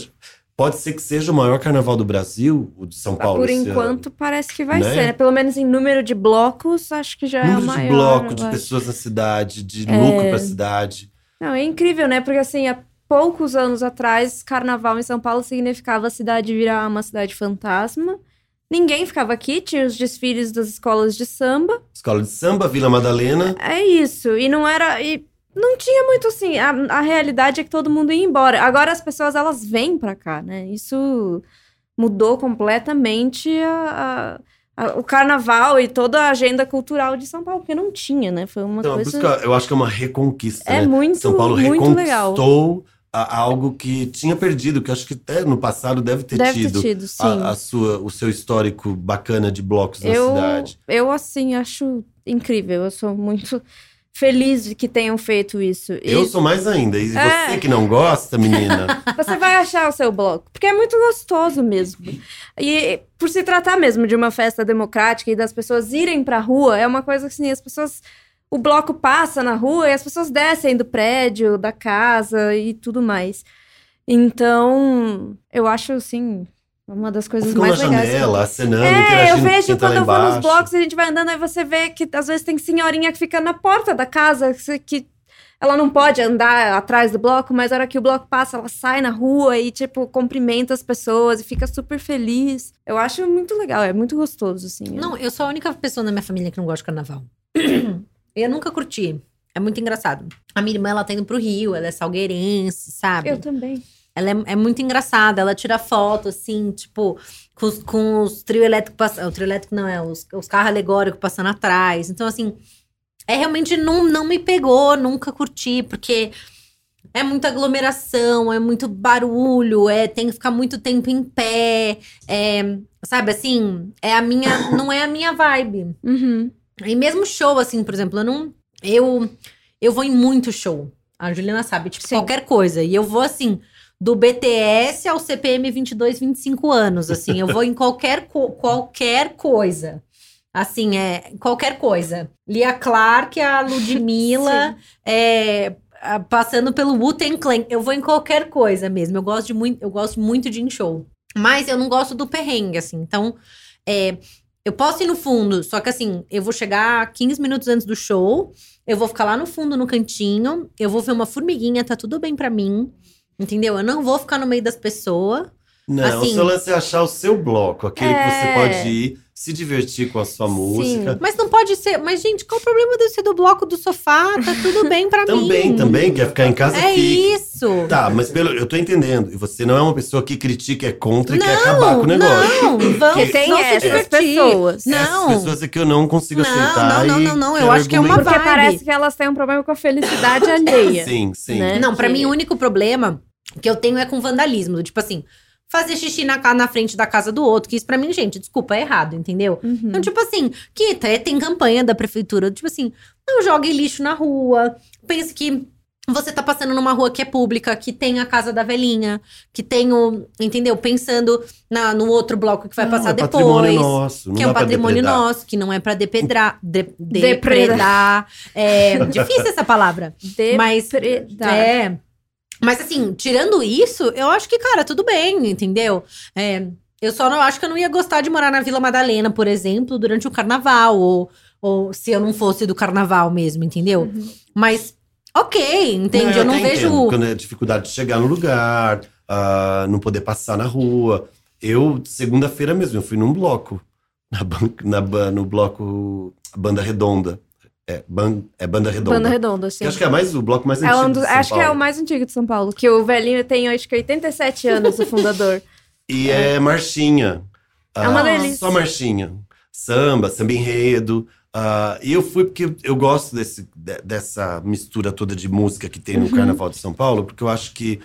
pode ser que seja o maior carnaval do Brasil, o de São Paulo. Por enquanto, ano. parece que vai né? ser. Né? Pelo menos em número de blocos, acho que já número é o maior. de bloco, de pessoas na cidade, de é... lucro para a cidade. Não, é incrível, né? Porque assim, há poucos anos atrás, carnaval em São Paulo significava a cidade virar uma cidade fantasma. Ninguém ficava aqui, tinha os desfiles das escolas de samba. Escola de samba, Vila Madalena. É isso. E não era. E não tinha muito assim. A, a realidade é que todo mundo ia embora. Agora as pessoas elas vêm para cá, né? Isso mudou completamente a, a, a, o carnaval e toda a agenda cultural de São Paulo, porque não tinha, né? Foi uma então, coisa. eu acho que é uma reconquista. É né? muito, São Paulo muito reconquistou legal. algo que tinha perdido, que acho que até no passado deve ter deve tido, ter tido a, sua, o seu histórico bacana de blocos eu, na cidade. Eu, assim, acho incrível. Eu sou muito feliz de que tenham feito isso. E... Eu sou mais ainda. E é. você que não gosta, menina. [LAUGHS] você vai achar o seu bloco. Porque é muito gostoso mesmo. E por se tratar mesmo de uma festa democrática e das pessoas irem pra rua, é uma coisa assim, as pessoas. O bloco passa na rua e as pessoas descem do prédio, da casa e tudo mais. Então, eu acho assim uma das coisas mais na legais. janela, acenando, É, eu vejo tá quando eu vou nos blocos, a gente vai andando, aí você vê que às vezes tem senhorinha que fica na porta da casa, que ela não pode andar atrás do bloco, mas a hora que o bloco passa, ela sai na rua e, tipo, cumprimenta as pessoas e fica super feliz. Eu acho muito legal, é muito gostoso, assim. Não, eu sou a única pessoa na minha família que não gosta de carnaval. eu nunca curti. É muito engraçado. A minha irmã, ela tá indo pro Rio, ela é salgueirense, sabe? Eu também. Ela é, é, muito engraçada, ela tira foto, assim, tipo, com, os, com os trio elétrico passando. O trio elétrico não é, os, os carros alegóricos passando atrás. Então, assim, é realmente não, não me pegou, nunca curti, porque é muita aglomeração, é muito barulho, é tem que ficar muito tempo em pé, é, sabe assim, é a minha, [COUGHS] não é a minha vibe. Uhum. E mesmo show, assim, por exemplo, eu não, eu, eu vou em muito show. A Juliana sabe, tipo, Sim. qualquer coisa. E eu vou assim, do BTS ao CPM 22, 25 anos, assim, eu vou em qualquer, co qualquer coisa. Assim, é qualquer coisa. Lia Clark, a Ludmilla, [LAUGHS] é, passando pelo Wu-Tang Clan. Eu vou em qualquer coisa mesmo. Eu gosto, de muito, eu gosto muito de ir em show. Mas eu não gosto do perrengue, assim. Então, é, eu posso ir no fundo, só que assim, eu vou chegar 15 minutos antes do show, eu vou ficar lá no fundo, no cantinho, eu vou ver uma formiguinha, tá tudo bem para mim. Entendeu? Eu não vou ficar no meio das pessoas. Não, assim, o seu lance é achar o seu bloco, aquele é... que você é. pode ir se divertir com a sua Sim. música. Mas não pode ser. Mas, gente, qual o problema de ser do bloco do sofá? Tá tudo bem pra também, mim. Também, também, quer ficar em casa É fica. isso. Tá, mas pelo, eu tô entendendo. E você não é uma pessoa que critica, é contra não, e quer acabar com o negócio. Não, vamos. tem essas pessoas. Não. Essas pessoas é que eu não consigo não, aceitar. Não, não, não, não. Eu acho que é uma vibe. Porque parece que elas têm um problema com a felicidade [LAUGHS] alheia. Sim, sim. Né? Não, pra mim o único problema que eu tenho é com vandalismo. Tipo assim, fazer xixi na, na frente da casa do outro. Que isso pra mim, gente, desculpa, é errado, entendeu? Uhum. Então, tipo assim, que até tem campanha da prefeitura, tipo assim, não jogue lixo na rua. Pense que você tá passando numa rua que é pública, que tem a casa da velhinha, que tem o, entendeu? Pensando na, no outro bloco que vai não, passar é depois. Patrimônio nosso, que é um patrimônio nosso, que não é pra depedrar. De, depredar. É [LAUGHS] difícil essa palavra. Depredar. Mas, é. Mas assim, tirando isso, eu acho que, cara, tudo bem, entendeu? É, eu só não acho que eu não ia gostar de morar na Vila Madalena, por exemplo, durante o carnaval, ou, ou se eu não fosse do carnaval mesmo, entendeu? Uhum. Mas, ok, entende? Não, eu, não vejo. Entendo, é dificuldade de chegar no lugar, uh, não poder passar na rua. Eu, segunda-feira mesmo, eu fui num bloco, na, na, no bloco Banda Redonda. É, ban, é Banda Redonda. Banda Redonda, sim. Que acho que é mais, o bloco mais é antigo. Um do, acho Paulo. que é o mais antigo de São Paulo. Que o velhinho tem, acho que 87 anos, o fundador. [LAUGHS] E é, é marchinha. É uma ah, delícia. Só marchinha. Samba, samba enredo. Uh, e eu fui porque eu gosto desse, dessa mistura toda de música que tem no uhum. Carnaval de São Paulo, porque eu acho que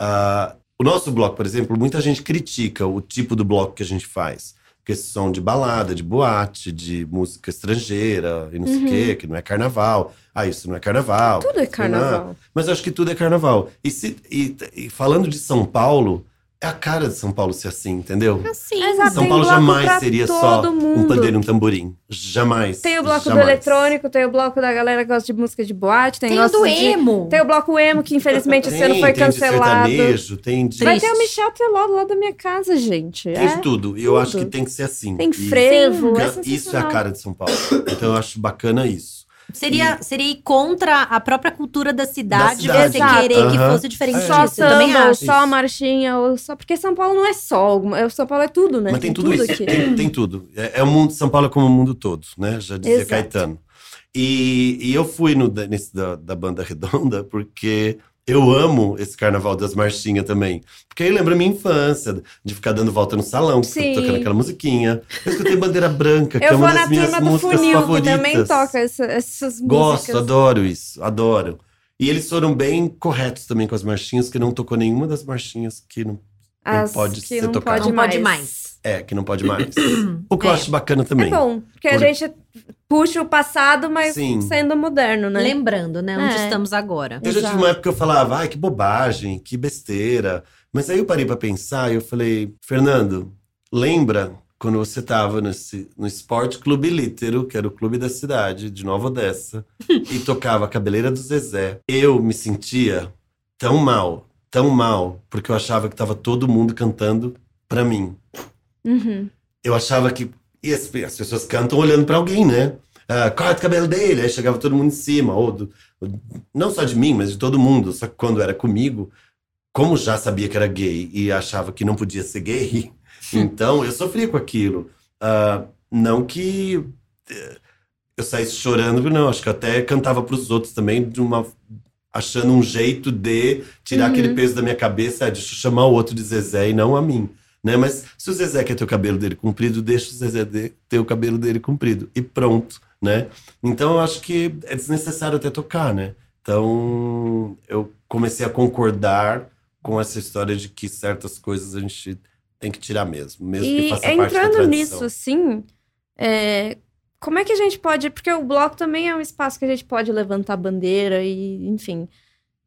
uh, o nosso bloco, por exemplo, muita gente critica o tipo do bloco que a gente faz porque são de balada, de boate, de música estrangeira e não uhum. sei o quê, que não é carnaval. Ah, isso não é carnaval. Tudo é carnaval. Mas eu acho que tudo é carnaval. E, se, e, e falando de São Paulo, é a cara de São Paulo ser assim, entendeu? Assim. Exato, São Paulo jamais seria só mundo. um pandeiro e um tamborim. Jamais. Tem o bloco jamais. do eletrônico, tem o bloco da galera que gosta de música de boate, tem, tem o do emo. De, tem o bloco emo, que infelizmente esse ano foi tem cancelado. De sertanejo, tem de... Vai ter o Michel Teló do lado da minha casa, gente. Tem é? tudo. E eu acho que tem que ser assim. Tem frevo. E, é isso é a cara de São Paulo. Então eu acho bacana isso. Seria, e... seria ir contra a própria cultura da cidade, da cidade. você Exato. querer uhum. que fosse diferente Só disso. samba, ou só marchinha, ou só. Porque São Paulo não é só. São Paulo é tudo, né? Mas tem, tem tudo, tudo, isso. Tem, tem, tudo. É, é, o mundo São Paulo é como o mundo todo, né? Já dizia Exato. Caetano. E, e eu fui no, nesse da, da banda redonda porque eu amo esse carnaval das marchinhas também. Porque aí lembra a minha infância, de ficar dando volta no salão, tocando aquela musiquinha. Eu escutei Bandeira Branca, que eu é uma das minhas músicas funil, favoritas. Que também toca essa, essas músicas. Gosto, adoro isso, adoro. E eles foram bem corretos também com as marchinhas, que não tocou nenhuma das marchinhas que não, não pode que ser não tocada. Pode não pode mais. É, que não pode mais. [COUGHS] o que é. eu acho bacana também. É bom, porque Por... a gente puxa o passado, mas Sim. sendo moderno, né? Lembrando, né? Onde é. estamos agora. Eu já tive uma época que eu falava, ai, que bobagem, que besteira. Mas aí eu parei pra pensar e eu falei, Fernando, lembra quando você tava nesse, no Esporte Clube Lítero, que era o clube da cidade, de Nova Odessa, [LAUGHS] e tocava a Cabeleira do Zezé. Eu me sentia tão mal, tão mal, porque eu achava que tava todo mundo cantando pra mim. Uhum. Eu achava que. As, as pessoas cantam olhando para alguém, né? Uh, corta o cabelo dele, aí chegava todo mundo em cima, ou do, não só de mim, mas de todo mundo. Só que quando era comigo, como já sabia que era gay e achava que não podia ser gay, [LAUGHS] então eu sofria com aquilo. Uh, não que uh, eu saísse chorando, não. Acho que até cantava para os outros também, de uma, achando um jeito de tirar uhum. aquele peso da minha cabeça, eu chamar o outro de Zezé e não a mim. Né? Mas se o Zezé quer ter o cabelo dele comprido, deixa o Zezé de, ter o cabelo dele comprido. E pronto, né? Então eu acho que é desnecessário até tocar, né? Então, eu comecei a concordar com essa história de que certas coisas a gente tem que tirar mesmo, mesmo e que faça entrando nisso, assim, é, como é que a gente pode. Porque o bloco também é um espaço que a gente pode levantar bandeira e, enfim.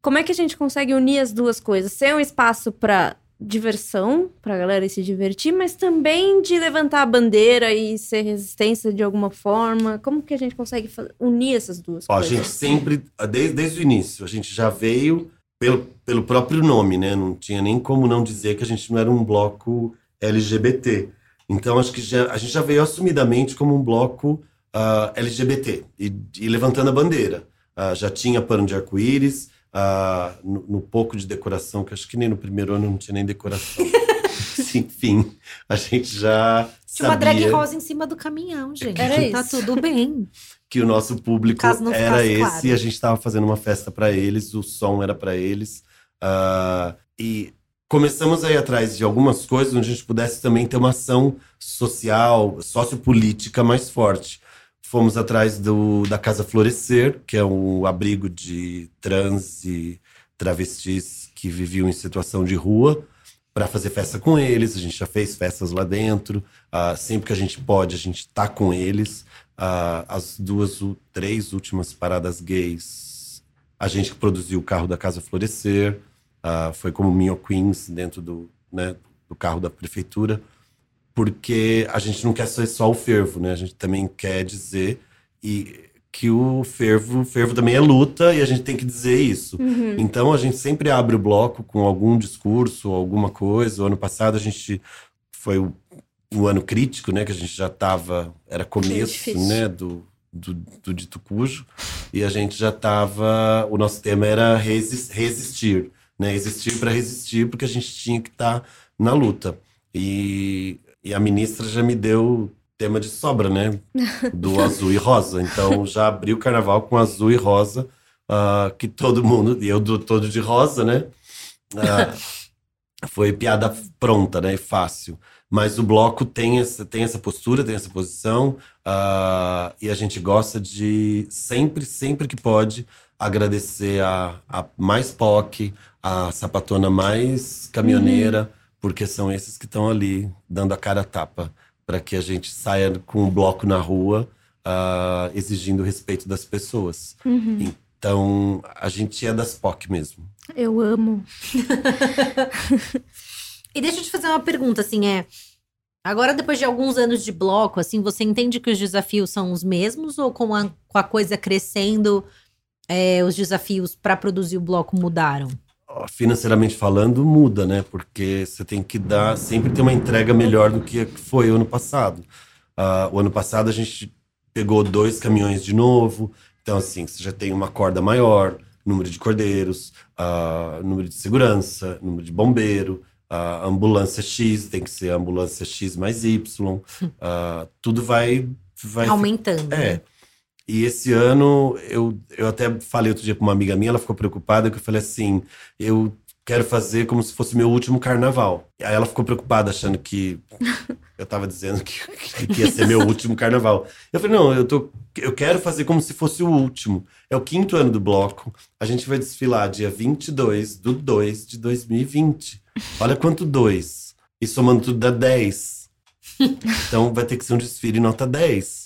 Como é que a gente consegue unir as duas coisas? Ser um espaço para diversão, pra galera se divertir, mas também de levantar a bandeira e ser resistência de alguma forma. Como que a gente consegue unir essas duas Ó, coisas? A gente sempre, desde, desde o início, a gente já veio pelo, pelo próprio nome, né? Não tinha nem como não dizer que a gente não era um bloco LGBT. Então, acho que já, a gente já veio assumidamente como um bloco uh, ah, LGBT e, e, levantando a bandeira. Uh, já tinha pano de arco-íris, uh, no, no, pouco de decoração, que acho que nem no primeiro ano não tinha nem decoração. [LAUGHS] Enfim, a gente já. Tinha uma drag rosa em cima do caminhão, gente. Era tá isso. Tá tudo bem. [LAUGHS] Que o nosso público era esse claro. e a gente estava fazendo uma festa para eles, o som era para eles. Uh, e começamos a ir atrás de algumas coisas onde a gente pudesse também ter uma ação social, sociopolítica mais forte. Fomos atrás do, da Casa Florescer, que é um abrigo de trans e travestis que viviam em situação de rua, para fazer festa com eles. A gente já fez festas lá dentro. Uh, sempre que a gente pode, a gente está com eles. Uh, as duas, três últimas paradas gays, a gente produziu o carro da Casa Florescer. Uh, foi como Minho Queens dentro do, né, do carro da prefeitura, porque a gente não quer ser só o fervo, né? A gente também quer dizer e que o fervo, o fervo também é luta e a gente tem que dizer isso. Uhum. Então a gente sempre abre o bloco com algum discurso, alguma coisa. O ano passado a gente foi o, o ano crítico, né? Que a gente já estava era começo, né? Do, do, do, dito cujo e a gente já estava. O nosso tema era resistir né? Existir para resistir, porque a gente tinha que estar tá na luta. E, e a ministra já me deu tema de sobra, né? Do [LAUGHS] azul e rosa. Então já abri o carnaval com azul e rosa, uh, que todo mundo, e eu do todo de rosa, né? Uh, [LAUGHS] foi piada pronta, né? Fácil. Mas o bloco tem essa, tem essa postura, tem essa posição, uh, e a gente gosta de sempre, sempre que pode, agradecer a, a mais POC, a sapatona mais caminhoneira, uhum. Porque são esses que estão ali dando a cara a tapa para que a gente saia com um bloco na rua uh, exigindo o respeito das pessoas. Uhum. Então, a gente é das POC mesmo. Eu amo. [LAUGHS] e deixa eu te fazer uma pergunta, assim, é... Agora, depois de alguns anos de bloco, assim, você entende que os desafios são os mesmos? Ou com a, com a coisa crescendo, é, os desafios para produzir o bloco mudaram? Financeiramente falando, muda, né? Porque você tem que dar, sempre ter uma entrega melhor do que foi o ano passado. Uh, o ano passado a gente pegou dois caminhões de novo, então assim, você já tem uma corda maior, número de cordeiros, uh, número de segurança, número de bombeiro, uh, ambulância X, tem que ser ambulância X mais Y, tudo vai, vai... Aumentando. É. E esse ano, eu, eu até falei outro dia para uma amiga minha, ela ficou preocupada, que eu falei assim: eu quero fazer como se fosse meu último carnaval. E aí ela ficou preocupada, achando que [LAUGHS] eu estava dizendo que, que, ia ser meu último carnaval. Eu falei: não, eu, tô, eu quero fazer como se fosse o último. É o quinto ano do bloco. A gente vai desfilar dia 22 do 2 de 2020. Olha quanto dois. E somando tudo dá 10. [LAUGHS] Então vai ter que ser um desfile nota 10.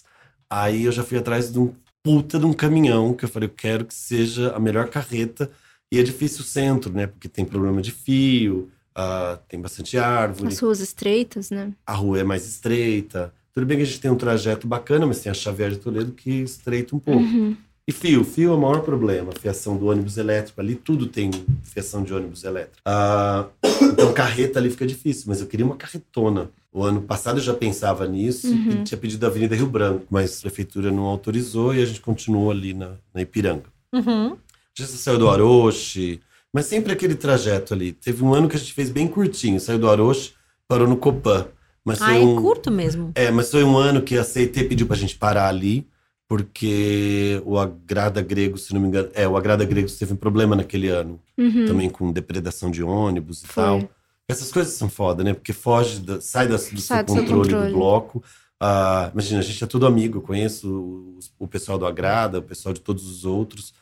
Aí eu já fui atrás de um puta de um caminhão, que eu falei, eu quero que seja a melhor carreta. E é difícil o centro, né? Porque tem problema de fio, uh, tem bastante árvore. As ruas estreitas, né? A rua é mais estreita. Tudo bem que a gente tem um trajeto bacana, mas tem a Xavier de Toledo que estreita um pouco. Uhum. E fio, fio é o maior problema. Fiação do ônibus elétrico, ali tudo tem fiação de ônibus elétrico. Uh, [COUGHS] então carreta ali fica difícil, mas eu queria uma carretona. O ano passado eu já pensava nisso uhum. e tinha pedido a Avenida Rio Branco, mas a prefeitura não autorizou e a gente continuou ali na, na Ipiranga. Uhum. Já saiu do Aroche, mas sempre aquele trajeto ali. Teve um ano que a gente fez bem curtinho, saiu do Aroche, parou no Copan. Mas ah, foi é um, curto mesmo. É, mas foi um ano que a CET pediu pra gente parar ali, porque o Agrada Grego, se não me engano, é, o Agrada Grego teve um problema naquele ano, uhum. também com depredação de ônibus e foi. tal. Essas coisas são foda, né? Porque foge, da, sai da, do, sai seu, do controle, controle do bloco. Ah, imagina, a gente é tudo amigo, eu conheço o, o, pessoal do Agrada, o pessoal de todos os outros.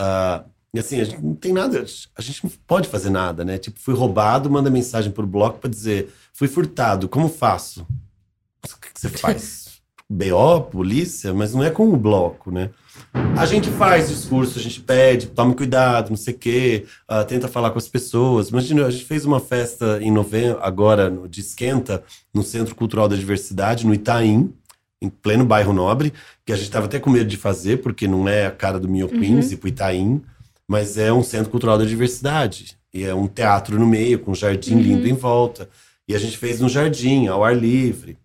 Uh, e assim, a gente não tem nada, a gente não pode fazer nada, né? Tipo, fui roubado, manda mensagem pro bloco para dizer, fui furtado, como faço? O que, que você faz? BO, polícia, mas não é com o bloco, né? A gente faz discurso, a gente pede, tome cuidado, não sei o quê, uh, tenta falar com as pessoas. Imagina, a gente fez uma festa em novembro, agora, de esquenta, no Centro Cultural da Diversidade, no Itaim, em pleno bairro nobre, que a gente estava até com medo de fazer, porque não é a cara do Mio Queens uhum. e pro Itaim, mas é um Centro Cultural da Diversidade. E é um teatro no meio, com um jardim uhum. lindo em volta. E a gente fez no jardim, ao ar livre.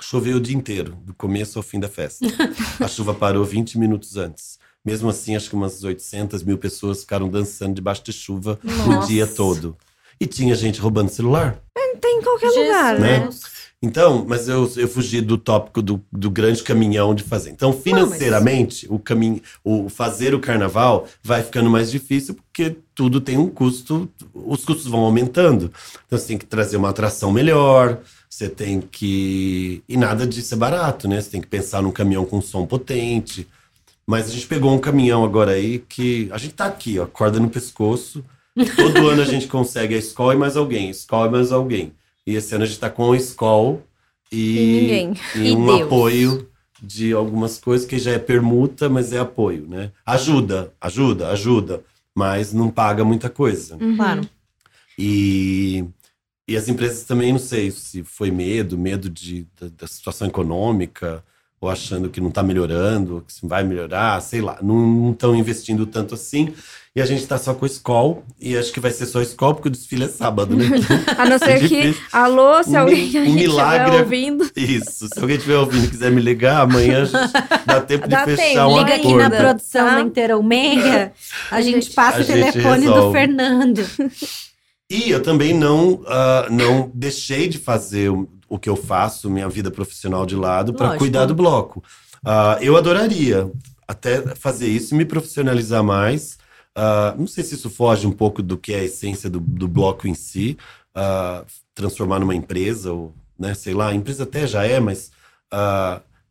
Choveu o dia inteiro, do começo ao fim da festa. [LAUGHS] a chuva parou 20 minutos antes. Mesmo assim, acho que umas 800 mil pessoas ficaram dançando debaixo de chuva Nossa. o dia todo. E tinha gente roubando celular. Tem em qualquer Jesus. lugar, né? Então, mas eu, eu fugi do tópico do, do grande caminhão de fazer. Então, financeiramente, Não, mas... o caminho, o fazer o carnaval vai ficando mais difícil porque tudo tem um custo, os custos vão aumentando. Então, você tem que trazer uma atração melhor, você tem que. E nada disso é barato, né? Você tem que pensar num caminhão com som potente. Mas a gente pegou um caminhão agora aí que. A gente tá aqui, ó, corda no pescoço. Todo ano a gente consegue a escola e mais alguém, escola e mais alguém. E esse ano a gente tá com a escola e, e, e um Deus. apoio de algumas coisas que já é permuta, mas é apoio, né? Ajuda, ajuda, ajuda, mas não paga muita coisa. Uhum. Claro. E e as empresas também, não sei se foi medo, medo de, da, da situação econômica, ou achando que não está melhorando, que vai melhorar, sei lá, não estão investindo tanto assim. E a gente está só com a escola, e acho que vai ser só a escola, porque o desfile é sábado, né? [LAUGHS] a não ser é que, alô, se alguém um, um milagre, ouvindo. Isso, se alguém estiver ouvindo e quiser me ligar, amanhã [LAUGHS] dá tempo dá de fechar tempo. um Liga aqui na produção, tá? na inteira meia, a, a gente passa o telefone do Fernando. [LAUGHS] E eu também não, uh, não deixei de fazer o, o, que eu faço, minha vida profissional de lado, para cuidar do bloco. Uh, eu adoraria até fazer isso e me profissionalizar mais. Uh, não sei se isso foge um pouco do que é a essência do, do bloco em si, transformar numa empresa, ou, né, sei lá, a empresa até já é, mas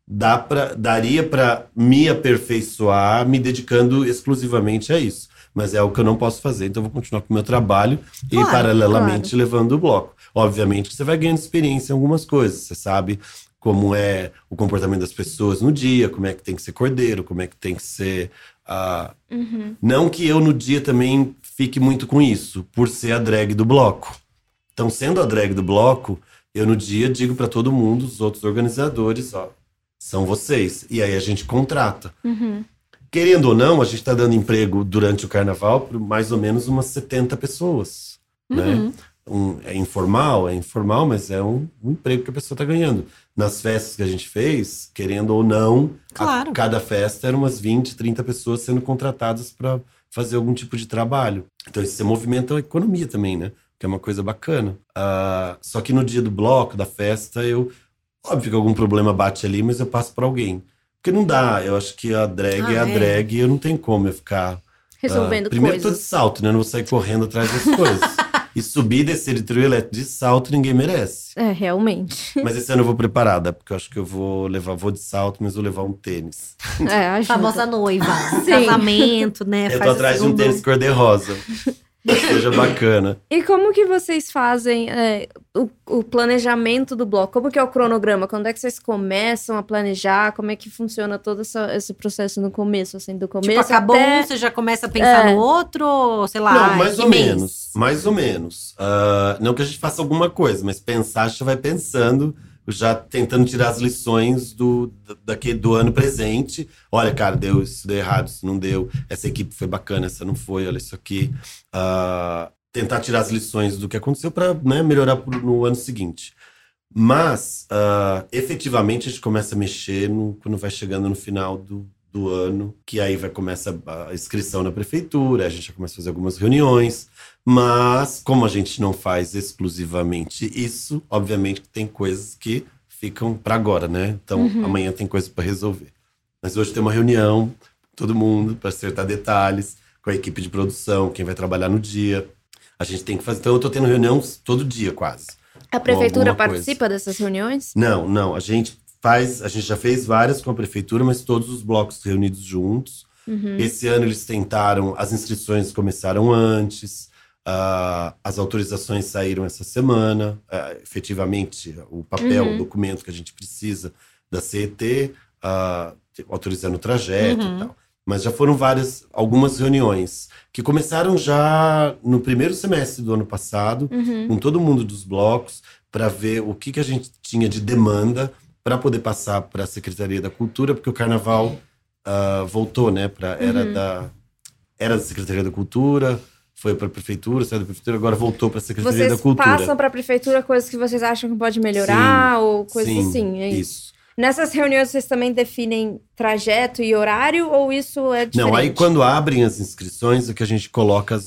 dá pra, daria para me aperfeiçoar me dedicando exclusivamente a isso mas é algo que eu não posso fazer, então eu vou continuar com o meu trabalho claro, e paralelamente claro. levando o bloco. Obviamente que você vai ganhando experiência em algumas coisas, você sabe como é o comportamento das pessoas no dia, como é que tem que ser cordeiro, como é que tem que ser. Uh... Uhum. Não que eu no dia também fique muito com isso, por ser a drag do bloco. Então, sendo a drag do bloco, eu no dia digo para todo mundo, os outros organizadores, ó, são vocês. E aí a gente contrata. Uhum. Querendo ou não, a gente está dando emprego durante o carnaval para mais ou menos umas 70 pessoas. Né? Uhum. Né? Um, é informal, é informal, mas é um, um emprego que a pessoa está ganhando. Nas festas que a gente fez, querendo ou não, claro. a, cada festa eram umas 20, 30 pessoas sendo contratadas para fazer algum tipo de trabalho. Então isso movimenta a economia também, né? Que é uma coisa bacana. Uh, só que no dia do bloco, da festa, eu. Óbvio que algum problema bate ali, mas eu passo para alguém. Porque não dá, eu acho que a drag ah, é a é? drag e eu não tenho como eu ficar. Resolvendo uh, primeiro coisas. tô de salto, né? Eu não vou sair correndo atrás das coisas. [LAUGHS] e subir e descer de trio elétrico de salto ninguém merece. É, realmente. Mas esse ano eu vou preparada, porque eu acho que eu vou levar, vou de salto, mas vou levar um tênis. [LAUGHS] É, ajuda. Famosa noiva. [LAUGHS] Casamento, né? Eu tô atrás de um tênis cor-de-rosa seja bacana. E como que vocês fazem é, o, o, planejamento do bloco? Como que é o cronograma? Quando é que vocês começam a planejar? Como é que funciona todo essa, esse processo no começo, assim, do começo tipo, acabou até... um, você já começa a pensar é... no outro, sei lá, Não, mais ou mês? menos, mais ou menos. Uh, não que a gente faça alguma coisa, mas pensar, a gente vai pensando já tentando tirar as lições do, daqui, do ano presente. Olha, cara, deu isso, deu errado, isso não deu. Essa equipe foi bacana, essa não foi, olha isso aqui. Uh, tentar tirar as lições do que aconteceu para né, melhorar pro, no ano seguinte. Mas, uh, efetivamente, a gente começa a mexer no, quando vai chegando no final do, do ano, que aí vai começar a inscrição na prefeitura, a gente já começa a fazer algumas reuniões, mas como a gente não faz exclusivamente isso, obviamente tem coisas que ficam para agora, né? Então uhum. amanhã tem coisa para resolver. Mas hoje tem uma reunião, todo mundo para acertar detalhes com a equipe de produção, quem vai trabalhar no dia. A gente tem que fazer. Então eu tô tendo reunião todo dia quase. A prefeitura participa coisa. dessas reuniões? Não, não. A gente faz, a gente já fez várias com a prefeitura, mas todos os blocos reunidos juntos. Uhum. Esse ano eles tentaram, as inscrições começaram antes, uh, as autorizações saíram essa semana. Uh, efetivamente, o papel, uhum. o documento que a gente precisa da CET, uh, ah, autorizando o trajeto uhum. e tal. Mas já foram várias, algumas reuniões que começaram já no primeiro semestre do ano passado, uhum. com todo mundo dos blocos, para ver o que, que a gente tinha de demanda para poder passar para a Secretaria da Cultura, porque o Carnaval uh, voltou, né? Pra, era, uhum. da, era da Secretaria da Cultura, foi para a prefeitura, saiu da prefeitura, agora voltou para a Secretaria vocês da Cultura. Vocês passam para a prefeitura coisas que vocês acham que pode melhorar sim, ou coisas sim, assim, é isso. isso. Nessas reuniões vocês também definem trajeto e horário ou isso é diferente? Não, aí quando abrem as inscrições, é que a gente coloca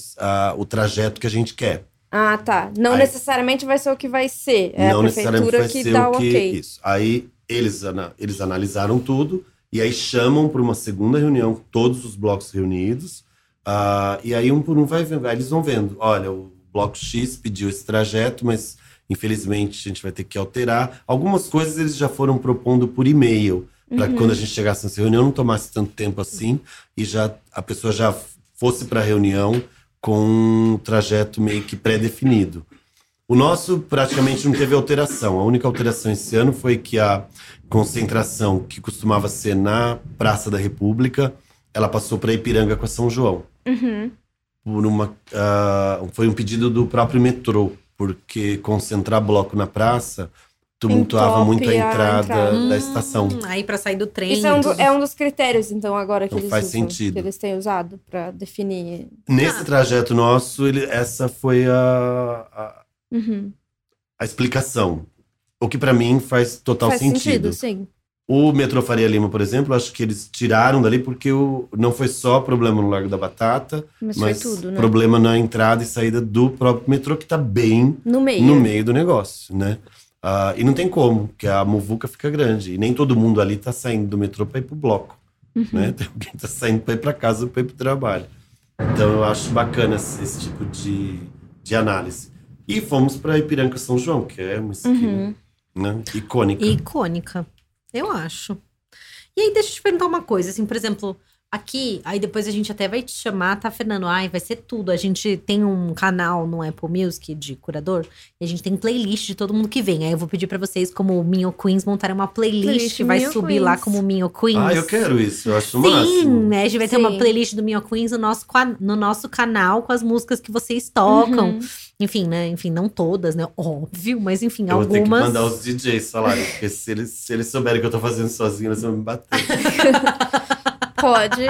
o trajeto que a gente quer. Ah, tá. Não aí, necessariamente vai ser o que vai ser. É não a prefeitura que dá o que, ok. Isso. Aí eles, eles analisaram tudo e aí chamam para uma segunda reunião, todos os blocos reunidos. Uh, e aí um por um vai vendo. Aí eles vão vendo. Olha, o bloco X pediu esse trajeto, mas infelizmente a gente vai ter que alterar. Algumas coisas eles já foram propondo por e-mail. Para uhum. quando a gente chegasse nessa reunião não tomasse tanto tempo assim e já a pessoa já fosse para a reunião com um trajeto meio que pré-definido. O nosso praticamente não teve alteração. A única alteração esse ano foi que a concentração que costumava ser na Praça da República, ela passou para Ipiranga com a São João. Uhum. Por uma, uh, foi um pedido do próprio metrô, porque concentrar bloco na praça tumultuava muito a entrada, a entrada. da estação. Hum, aí para sair do trem. Isso é um, do, é um, dos critérios, então, agora que então, eles faz usam, sentido. que eles têm usado para definir. Nesse ah. trajeto nosso, ele, essa foi a, a, uhum. a explicação. O que para mim faz total faz sentido. sentido sim. O metrô Faria Lima, por exemplo, acho que eles tiraram dali porque o, não foi só problema no Largo da Batata, mas, mas tudo, né? problema na entrada e saída do próprio metrô, que está bem no meio. no meio do negócio, né? Uh, e não tem como, porque a muvuca fica grande. E nem todo mundo ali está saindo do metrô para ir para o bloco. Uhum. Né? Tem alguém que está saindo para ir para casa ou para ir para o trabalho. Então eu acho bacana esse, esse, tipo de, de análise. E fomos para Ipiranga São João, que é uma esquina uhum. né? icônica. Icônica, eu acho. E aí, deixa eu te perguntar uma coisa, assim, por exemplo, Aqui, aí depois a gente até vai te chamar, tá, Fernando? Ai, vai ser tudo. A gente tem um canal no Apple Music de curador e a gente tem playlist de todo mundo que vem. Aí eu vou pedir para vocês, como Minho Queens, montarem uma playlist. playlist vai Minho subir Queens. lá como Minho Queens. Ah, eu quero isso, eu acho Sim, máximo. né? A gente vai Sim. ter uma playlist do Minho Queens no nosso, no nosso canal com as músicas que vocês tocam. Uhum. Enfim, né? Enfim, não todas, né? Óbvio, mas enfim, eu algumas. Eu vou ter que mandar os DJs falarem, porque se eles, se eles souberem que eu tô fazendo sozinho, eles vão me bater. [LAUGHS] Pode.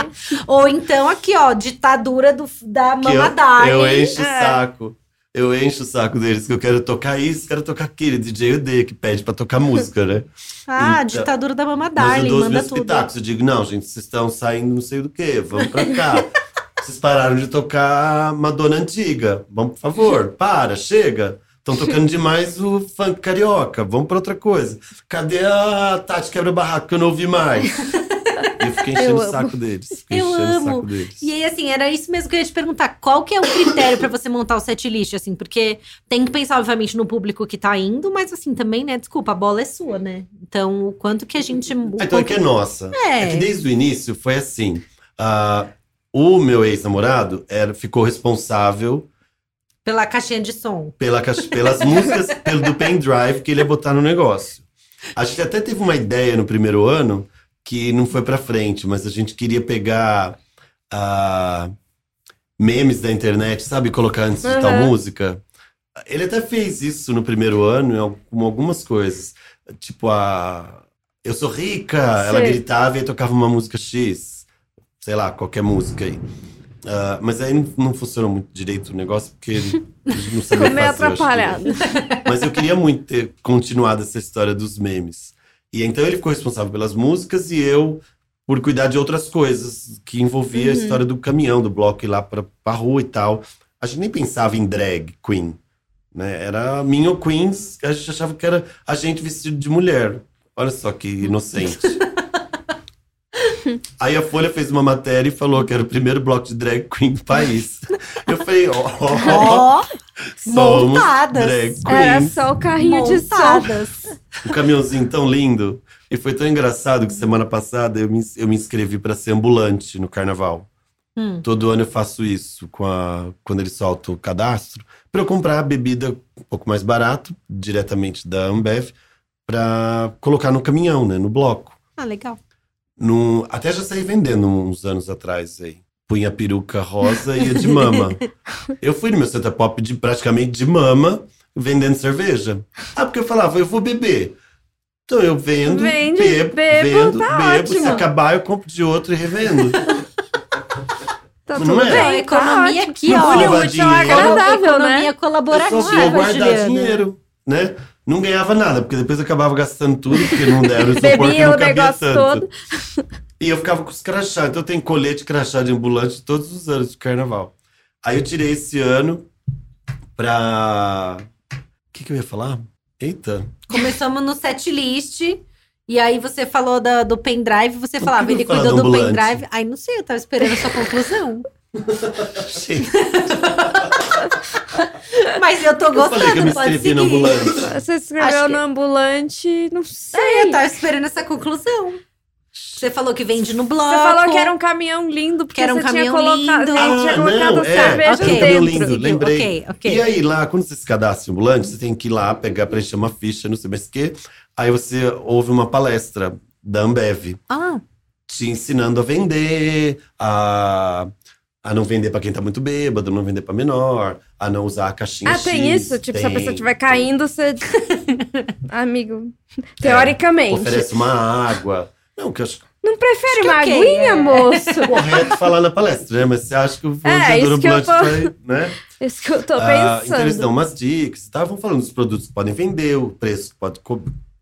Ou então aqui, ó, ditadura do, da Mamadai. Eu, eu encho é. o saco. Eu encho o saco deles, que eu quero tocar isso, quero tocar aquele DJ UD que pede pra tocar música, né? [LAUGHS] Ah, então, ditadura da Mamadai, manda os meus tudo. pitacos. Eu digo, não, gente, vocês estão saindo não sei do que, vamos pra cá. [LAUGHS] vocês pararam de tocar Madonna Antiga. Vamos, por favor, [LAUGHS] para, chega. Estão tocando demais o funk carioca. Vamos para outra coisa. Cadê a Tati Quebra Barraco que eu não ouvi mais? [LAUGHS] eu fiquei enchendo o saco deles. Eu amo. Deles. E aí, assim, era isso mesmo que eu ia te perguntar. Qual que é o critério para você montar o set list, assim? Porque tem que pensar, obviamente, no público que tá indo, mas assim, também, né? Desculpa, a bola é sua, né? Então, o quanto que a gente. então quanto... é que é nossa. É. é que desde o início foi assim. Uh, o meu ex-namorado ficou responsável pela caixinha de som. Pela caixa, pelas músicas [LAUGHS] pelo, do pendrive que ele ia botar no negócio. A gente até teve uma ideia no primeiro ano que não foi para frente, mas a gente queria pegar uh, memes da internet, sabe? Colocar antes de tal música. Ele até fez isso no primeiro ano, com algumas coisas. Tipo, a. Eu sou rica! Ela gritava e tocava uma música X. Sei lá, qualquer música aí. Uh, mas aí não, não, funcionou muito direito o negócio, porque [LAUGHS] não sabia meio atrapalhado. [LAUGHS] Mas eu queria muito ter continuado essa história dos memes. E então ele ficou responsável pelas músicas e eu por cuidar de outras coisas que envolvia uhum. a história do caminhão, do bloco ir lá pra, pra rua e tal. A gente nem pensava em drag queen, né? Era Minho Queens, a gente achava que era a gente vestido de mulher. Olha só que inocente. [LAUGHS] [LAUGHS] Aí a Folha fez uma matéria e falou que era o primeiro bloco de drag queen do país. Eu falei, ó, oh, oh, montadas. Drag queens. Era só o carrinho montadas. de som. Um caminhãozinho tão lindo. E foi tão engraçado que semana passada eu me, eu me inscrevi para ser ambulante no carnaval. Hum. Todo ano eu faço isso com a, quando eles soltam o cadastro, para eu comprar a bebida um pouco mais barato, diretamente da Ambev, para colocar no caminhão, né, no bloco. Ah, legal. No, até já saí vendendo uns anos atrás aí. Punha a peruca rosa e a de mama. [LAUGHS] eu fui no meu setup pop de praticamente de mama, vendendo cerveja. Ah, porque eu falava, eu vou beber. Então eu vendo, Vende, bebo, bebo, vendo, tá bebo. Ótimo. Se acabar, eu compro de outro e revendo. [LAUGHS] Tá tudo não é? bem, a economia tá aqui, ó. Olha, útil agradável, né? Economia colaborativa, Eu só vou guardar Juliana. dinheiro, né? Não ganhava nada, porque depois acabava gastando tudo, porque não deram isopor que não cabia tanto. Todo. E eu ficava com os crachá. Então eu tenho colete crachá de ambulante todos os anos de carnaval. Aí eu tirei esse ano pra... O que, que eu ia falar? Eita. Começamos no set list. E aí você falou da, do pendrive, você falava, ele cuidou do, do pendrive. Aí não sei, eu tava esperando a sua conclusão. [LAUGHS] Mas eu tô gostando, eu falei que eu me pode seguir. No ambulante. [LAUGHS] Você escreveu que... no ambulante, não sei. É, eu tava esperando essa conclusão. Você falou que vende no bloco. Você falou que era um caminhão lindo, porque que era um você caminhão tinha lindo. Ah, tinha colocado não, é, cerveja okay. dentro. lindo, lembrei. Okay, okay. E aí, lá, quando você se cadastra em ambulante, você tem que ir lá, pegar, preencher uma ficha, não sei mais o quê. Aí você ouve uma palestra da Ambev. Ah. Te ensinando a vender, a a não vender para quem tá muito bêbado, não vender para menor, a não usar a caixinha Ah, X, tem isso? Tipo, tem, se a pessoa estiver caindo, você. [LAUGHS] Amigo. Teoricamente. É, oferece uma água. Não, que eu acho. Não prefere uma okay, aguinha, é. moço? [LAUGHS] Correto falar na palestra, né? Mas você acha que o fornecedor é, ambulante tô... vai, né? Isso que eu tô pensando. Ah, então eles dão umas dicas, estavam falando dos produtos que podem vender, o preço pode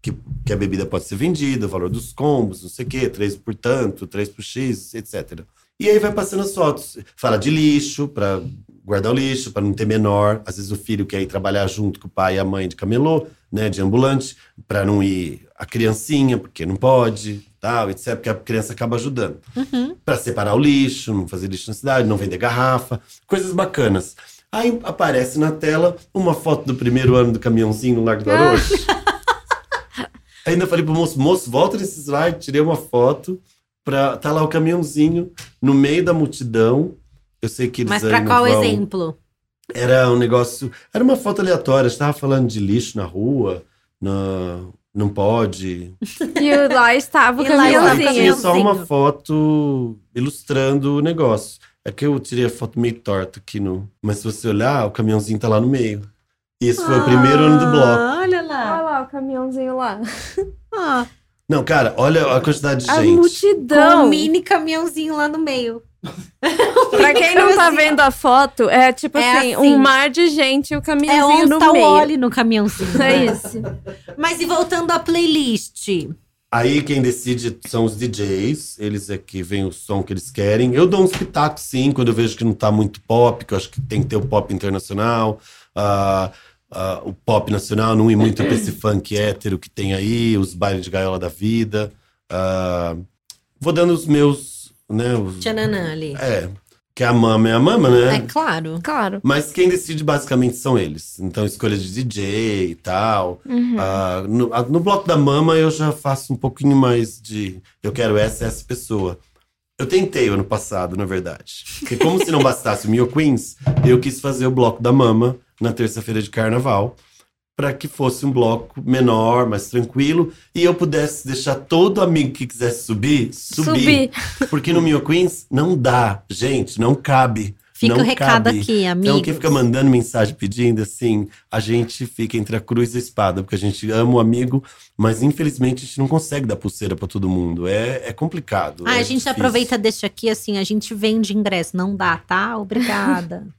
que, que a bebida pode ser vendida, o valor dos combos, não sei o quê, 3 por tanto, 3 por X, etc. E aí vai passando as fotos. Fala de lixo, para guardar o lixo, para não ter menor. Às vezes o filho quer ir trabalhar junto com o pai e a mãe de camelô, né, de ambulante, para não ir a criancinha, porque não pode, tal, etc. Porque a criança acaba ajudando. Uhum. Para separar o lixo, não fazer lixo na cidade, não vender garrafa, coisas bacanas. Aí aparece na tela uma foto do primeiro ano do caminhãozinho no Largo do Arocho. [LAUGHS] Ainda falei pro moço, moço, volta nesse slide, tirei uma foto pra. Tá lá o caminhãozinho no meio da multidão. Eu sei que eles Mas pra qual vão... exemplo? Era um negócio. Era uma foto aleatória. Estava falando de lixo na rua, na, não pode. [LAUGHS] E lá estava o caminhãozinho. Tinha só uma foto ilustrando o negócio. É que eu tirei a foto meio torta aqui no. Mas se você olhar, o caminhãozinho tá lá no meio. E esse ah, foi o primeiro ano do bloco. Olha lá. Olha lá o caminhãozinho lá. Ah. Não, cara, olha a quantidade de a gente. multidão. Com um mini caminhãozinho lá no meio. [LAUGHS] pra quem não tá vendo a foto, é tipo é assim, assim, um mar de gente e o caminhãozinho é no tá meio. É onde no caminhãozinho. É isso. Mas e voltando à playlist? Aí quem decide são os DJs, eles é que vem o som que eles querem. Eu dou uns pitacos sim, quando eu vejo que não tá muito pop, que eu acho que tem que ter o pop internacional. Uh, uh, o pop nacional, não ir muito pra esse funk hétero que tem aí, os bailes de gaiola da vida. Uh, vou dando os meus, né? Os, Tchananã ali. É. Que a mama é a mama, né? É claro, claro. Mas quem decide basicamente são eles. Então, escolha de DJ e tal. Uhum. Uh, no, no bloco da mama, eu já faço um pouquinho mais de. Eu quero essa essa pessoa. Eu tentei ano passado, na verdade. Porque como se não bastasse o Mio Queens, eu quis fazer o bloco da mama na terça-feira de carnaval, para que fosse um bloco menor, mais tranquilo, e eu pudesse deixar todo amigo que quisesse subir, subir. subir. Porque no Mio Queens não dá, gente, não cabe. Fica não o recado cabe. aqui, amigo. Então, quem fica mandando mensagem pedindo, assim, a gente fica entre a cruz e a espada, porque a gente ama o amigo, mas infelizmente a gente não consegue dar pulseira para todo mundo. É, é complicado. Ah, é a gente difícil. aproveita deixa aqui, assim, a gente vende ingresso. Não dá, tá? Obrigada. [LAUGHS]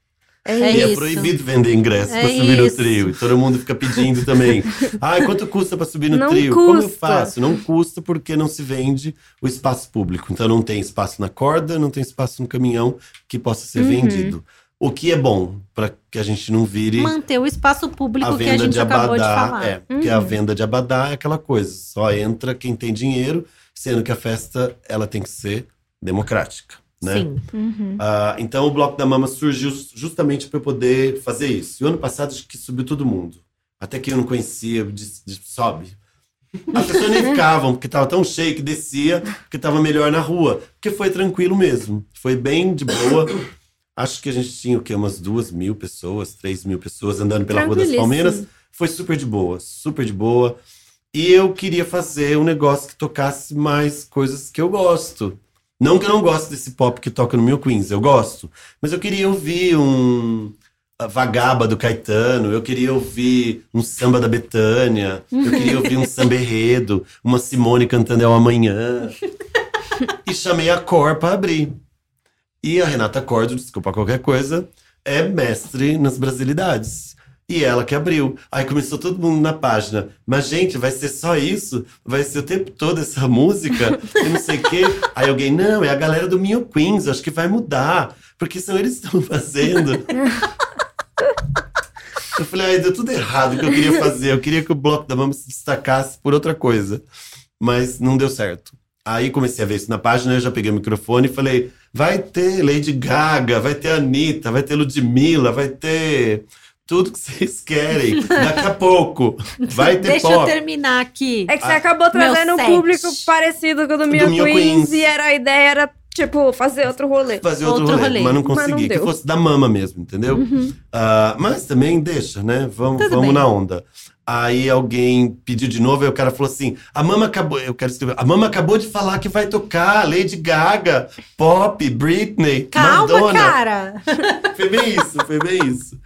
É, e é proibido vender ingresso é para subir isso. no trio. E todo mundo fica pedindo também. Ai, quanto custa para subir no não trio? Custa. Como eu faço? Não custa porque não se vende o espaço público. Então não tem espaço na corda, não tem espaço no caminhão que possa ser uhum. vendido. O que é bom para que a gente não vire. Manter o espaço público a que a gente de abadá, acabou de falar. É, uhum. porque a venda de abadá é aquela coisa. Só entra quem tem dinheiro, sendo que a festa ela tem que ser democrática né? Sim. Uhum. Uh, então o Bloco da Mama surgiu justamente para poder fazer isso. E o ano passado acho que subiu todo mundo. Até que eu não conhecia, disse, disse, sobe. As pessoas nem [LAUGHS] ficavam, porque tava tão cheio que descia, porque tava melhor na rua. Porque foi tranquilo mesmo. Foi bem de boa. Acho que a gente tinha o quê? Umas duas mil pessoas, três mil pessoas andando pela Rua das Palmeiras. Foi super de boa, super de boa. E eu queria fazer um negócio que tocasse mais coisas que eu gosto. Não que eu não gosto desse pop que toca no meu Queens, eu gosto. Mas eu queria ouvir um Vagaba do Caetano, eu queria ouvir um samba da Betânia, eu queria ouvir um samba enredo, uma Simone cantando É o Amanhã. e chamei a Cor para abrir. E a Renata Cordo, desculpa qualquer coisa, é mestre nas brasilidades. E ela que abriu. Aí começou todo mundo na página. Mas, gente, vai ser só isso? Vai ser o tempo todo essa música? E não sei o quê. Aí alguém, não, é a galera do Mio Queens, acho que vai mudar. Porque são eles que estão fazendo. Eu falei, ai, deu tudo errado o que eu queria fazer. Eu queria que o Bloco da Mama se destacasse por outra coisa. Mas não deu certo. Aí comecei a ver isso na página, eu já peguei o microfone e falei: vai ter Lady Gaga, vai ter Anitta, vai ter Ludmilla, vai ter tudo que vocês querem. Daqui a pouco vai ter Deixa pop. eu terminar aqui. É que você ah, acabou trazendo um público parecido com o do, do Mia Queens, Queens, e era, a ideia era Tipo, fazer outro rolê. Fazer outro, outro rolê, rolê, mas não consegui. Mas não que fosse da mama mesmo, entendeu? Uhum. Uh, mas também deixa, né? Vamos, vamos na onda. Aí alguém pediu de novo, e o cara falou assim: a mama acabou. Eu quero escrever. A mama acabou de falar que vai tocar Lady Gaga, Pop, Britney, Calma, Madonna. cara! [LAUGHS] Foi bem isso, foi bem isso.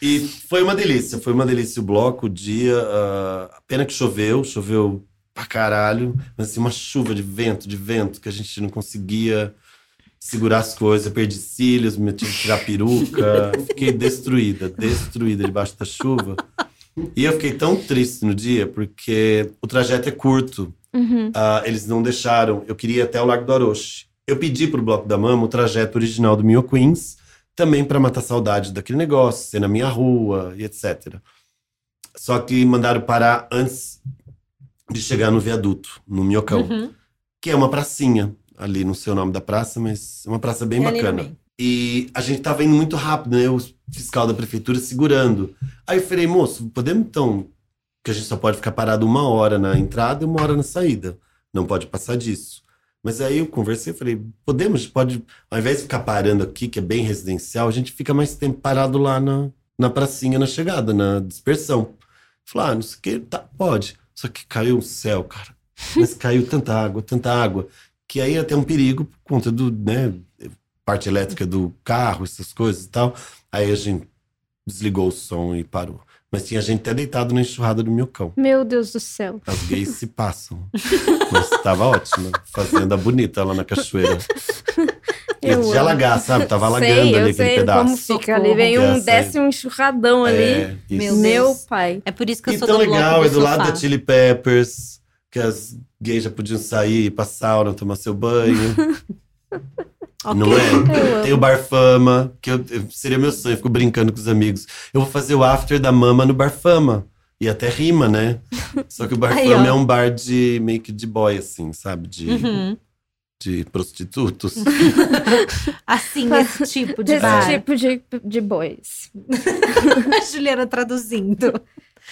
E foi uma delícia, foi uma delícia o bloco, o dia. Uh, pena que choveu, choveu pra caralho, mas assim, uma chuva de vento, de vento, que a gente não conseguia segurar as coisas. Eu perdi cílios, me tive que tirar peruca, [LAUGHS] fiquei destruída, destruída debaixo da chuva. E eu fiquei tão triste no dia, porque o trajeto é curto. Uhum. Uh, eles não deixaram. Eu queria ir até o Lago do Orochi. Eu pedi pro Bloco da Mama o trajeto original do Mio Queens, também para matar saudade daquele negócio, ser na minha rua e etc. Só que mandaram parar antes de chegar no viaduto, no Minhocão, uhum. que é uma pracinha ali, não sei o nome da praça, mas é uma praça bem é bacana. E a gente tava indo muito rápido, né? O fiscal da prefeitura segurando. Aí eu falei, moço, podemos então. Que a gente só pode ficar parado uma hora na entrada e uma hora na saída. Não pode passar disso. Mas aí eu conversei e falei, podemos, pode, ao invés de ficar parando aqui, que é bem residencial, a gente fica mais tempo parado lá na, na pracinha, na chegada, na dispersão. Falei, ah, não sei o que, tá, pode. Só que caiu o céu, cara. Mas caiu tanta água, tanta água, que aí até um perigo por conta do, né, parte elétrica do carro, essas coisas e tal. Aí a gente desligou o som e parou. Mas tinha gente até deitado na enxurrada do meu cão. Meu Deus do céu. As gays se passam. Mas tava ótima. Fazenda bonita lá na cachoeira. [LAUGHS] Ia de alagar, sabe? Tava alagando sei, ali aquele pedaço. Como fica ali, vem um, desce um enxurradão ali. É, meu, meu pai. É por isso que eu e sou tão do legal, é do lado da Chili Peppers, que as gays já podiam sair, ir pra sauna, tomar seu banho. [LAUGHS] Okay. Não é? Tem o Bar Fama, que eu, seria meu sonho, eu fico brincando com os amigos. Eu vou fazer o after da mama no Bar Fama. E até rima, né? Só que o Bar [LAUGHS] Aí, Fama ó. é um bar de meio que de boy, assim, sabe? De, uhum. de prostitutos. [LAUGHS] assim, esse tipo de Esse bar. tipo de, de boys. [LAUGHS] A Juliana traduzindo.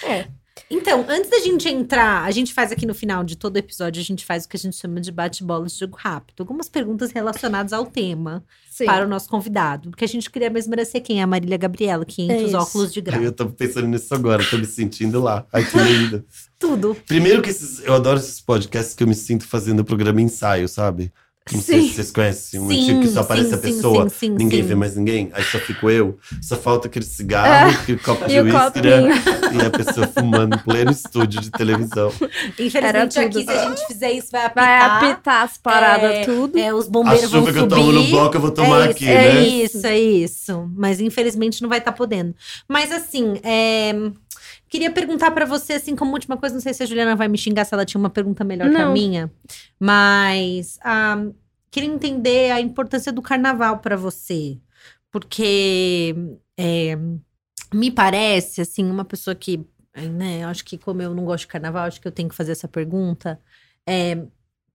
É. Então, antes da gente entrar, a gente faz aqui no final de todo episódio, a gente faz o que a gente chama de bate-bola de jogo rápido. Algumas perguntas relacionadas ao tema Sim. para o nosso convidado. Porque a gente queria mesmo era ser quem é a Marília Gabriela, 500 é óculos de grau. Eu tô pensando nisso agora, tô me sentindo lá. Ai, que linda. [LAUGHS] Tudo. Primeiro que esses, eu adoro esses podcasts que eu me sinto fazendo o programa ensaio, sabe? Não sim. sei se vocês conhecem um sim, antigo que só aparece sim, a pessoa, ninguém vê mais ninguém, aí só fico eu, só falta aquele cigarro, é. aquele copo de uísque né? e a pessoa fumando em pleno estúdio de televisão. Infelizmente aqui, se a gente fizer isso, vai apitar. Vai apitar as paradas, é, tudo. É, os bombeiros a chuva vão que eu tomo no bloco eu vou tomar é aqui, é né? É isso, é isso. Mas infelizmente não vai estar tá podendo. Mas assim, é... Queria perguntar para você, assim, como última coisa, não sei se a Juliana vai me xingar se ela tinha uma pergunta melhor não. que a minha, mas ah, queria entender a importância do carnaval para você, porque é, me parece, assim, uma pessoa que, né, acho que como eu não gosto de carnaval, acho que eu tenho que fazer essa pergunta, é,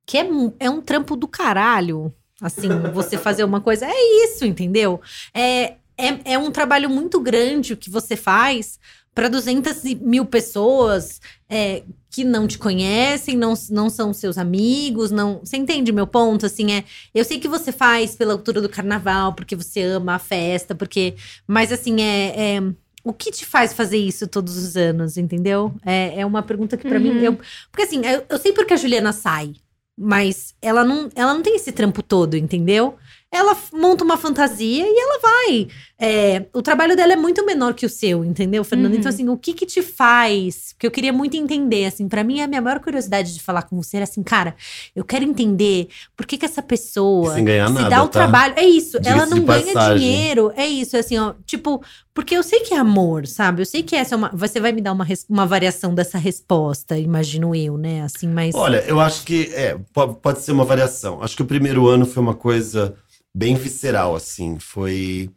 que é, é um trampo do caralho, assim, você fazer uma coisa, é isso, entendeu? É, é, é um trabalho muito grande o que você faz, para 200 mil pessoas é, que não te conhecem, não, não são seus amigos, não. Você entende meu ponto? Assim, é. Eu sei que você faz pela altura do carnaval, porque você ama a festa, porque. Mas assim, é, é o que te faz fazer isso todos os anos, entendeu? É, é uma pergunta que para uhum. mim. Eu, porque assim, eu, eu sei porque a Juliana sai, mas ela não, ela não tem esse trampo todo, entendeu? ela monta uma fantasia e ela vai. É, o trabalho dela é muito menor que o seu, entendeu, Fernanda? Então, uhum. Então, assim, o que que te faz? Porque eu queria muito entender, assim, para mim a minha maior curiosidade de falar com você era assim, cara, eu quero entender por que que essa pessoa Sem ganhar se nada, dá o tá? trabalho. É isso, ela não ganha passagem. dinheiro. É isso, é assim, ó, tipo, porque eu sei que é amor, sabe? Eu sei que essa é uma. Você vai me dar uma, uma variação dessa resposta, imagino eu, né? Assim, mas. Olha, eu acho que é, pode, pode ser uma variação. Acho que o primeiro ano foi uma coisa bem visceral, assim. Foi.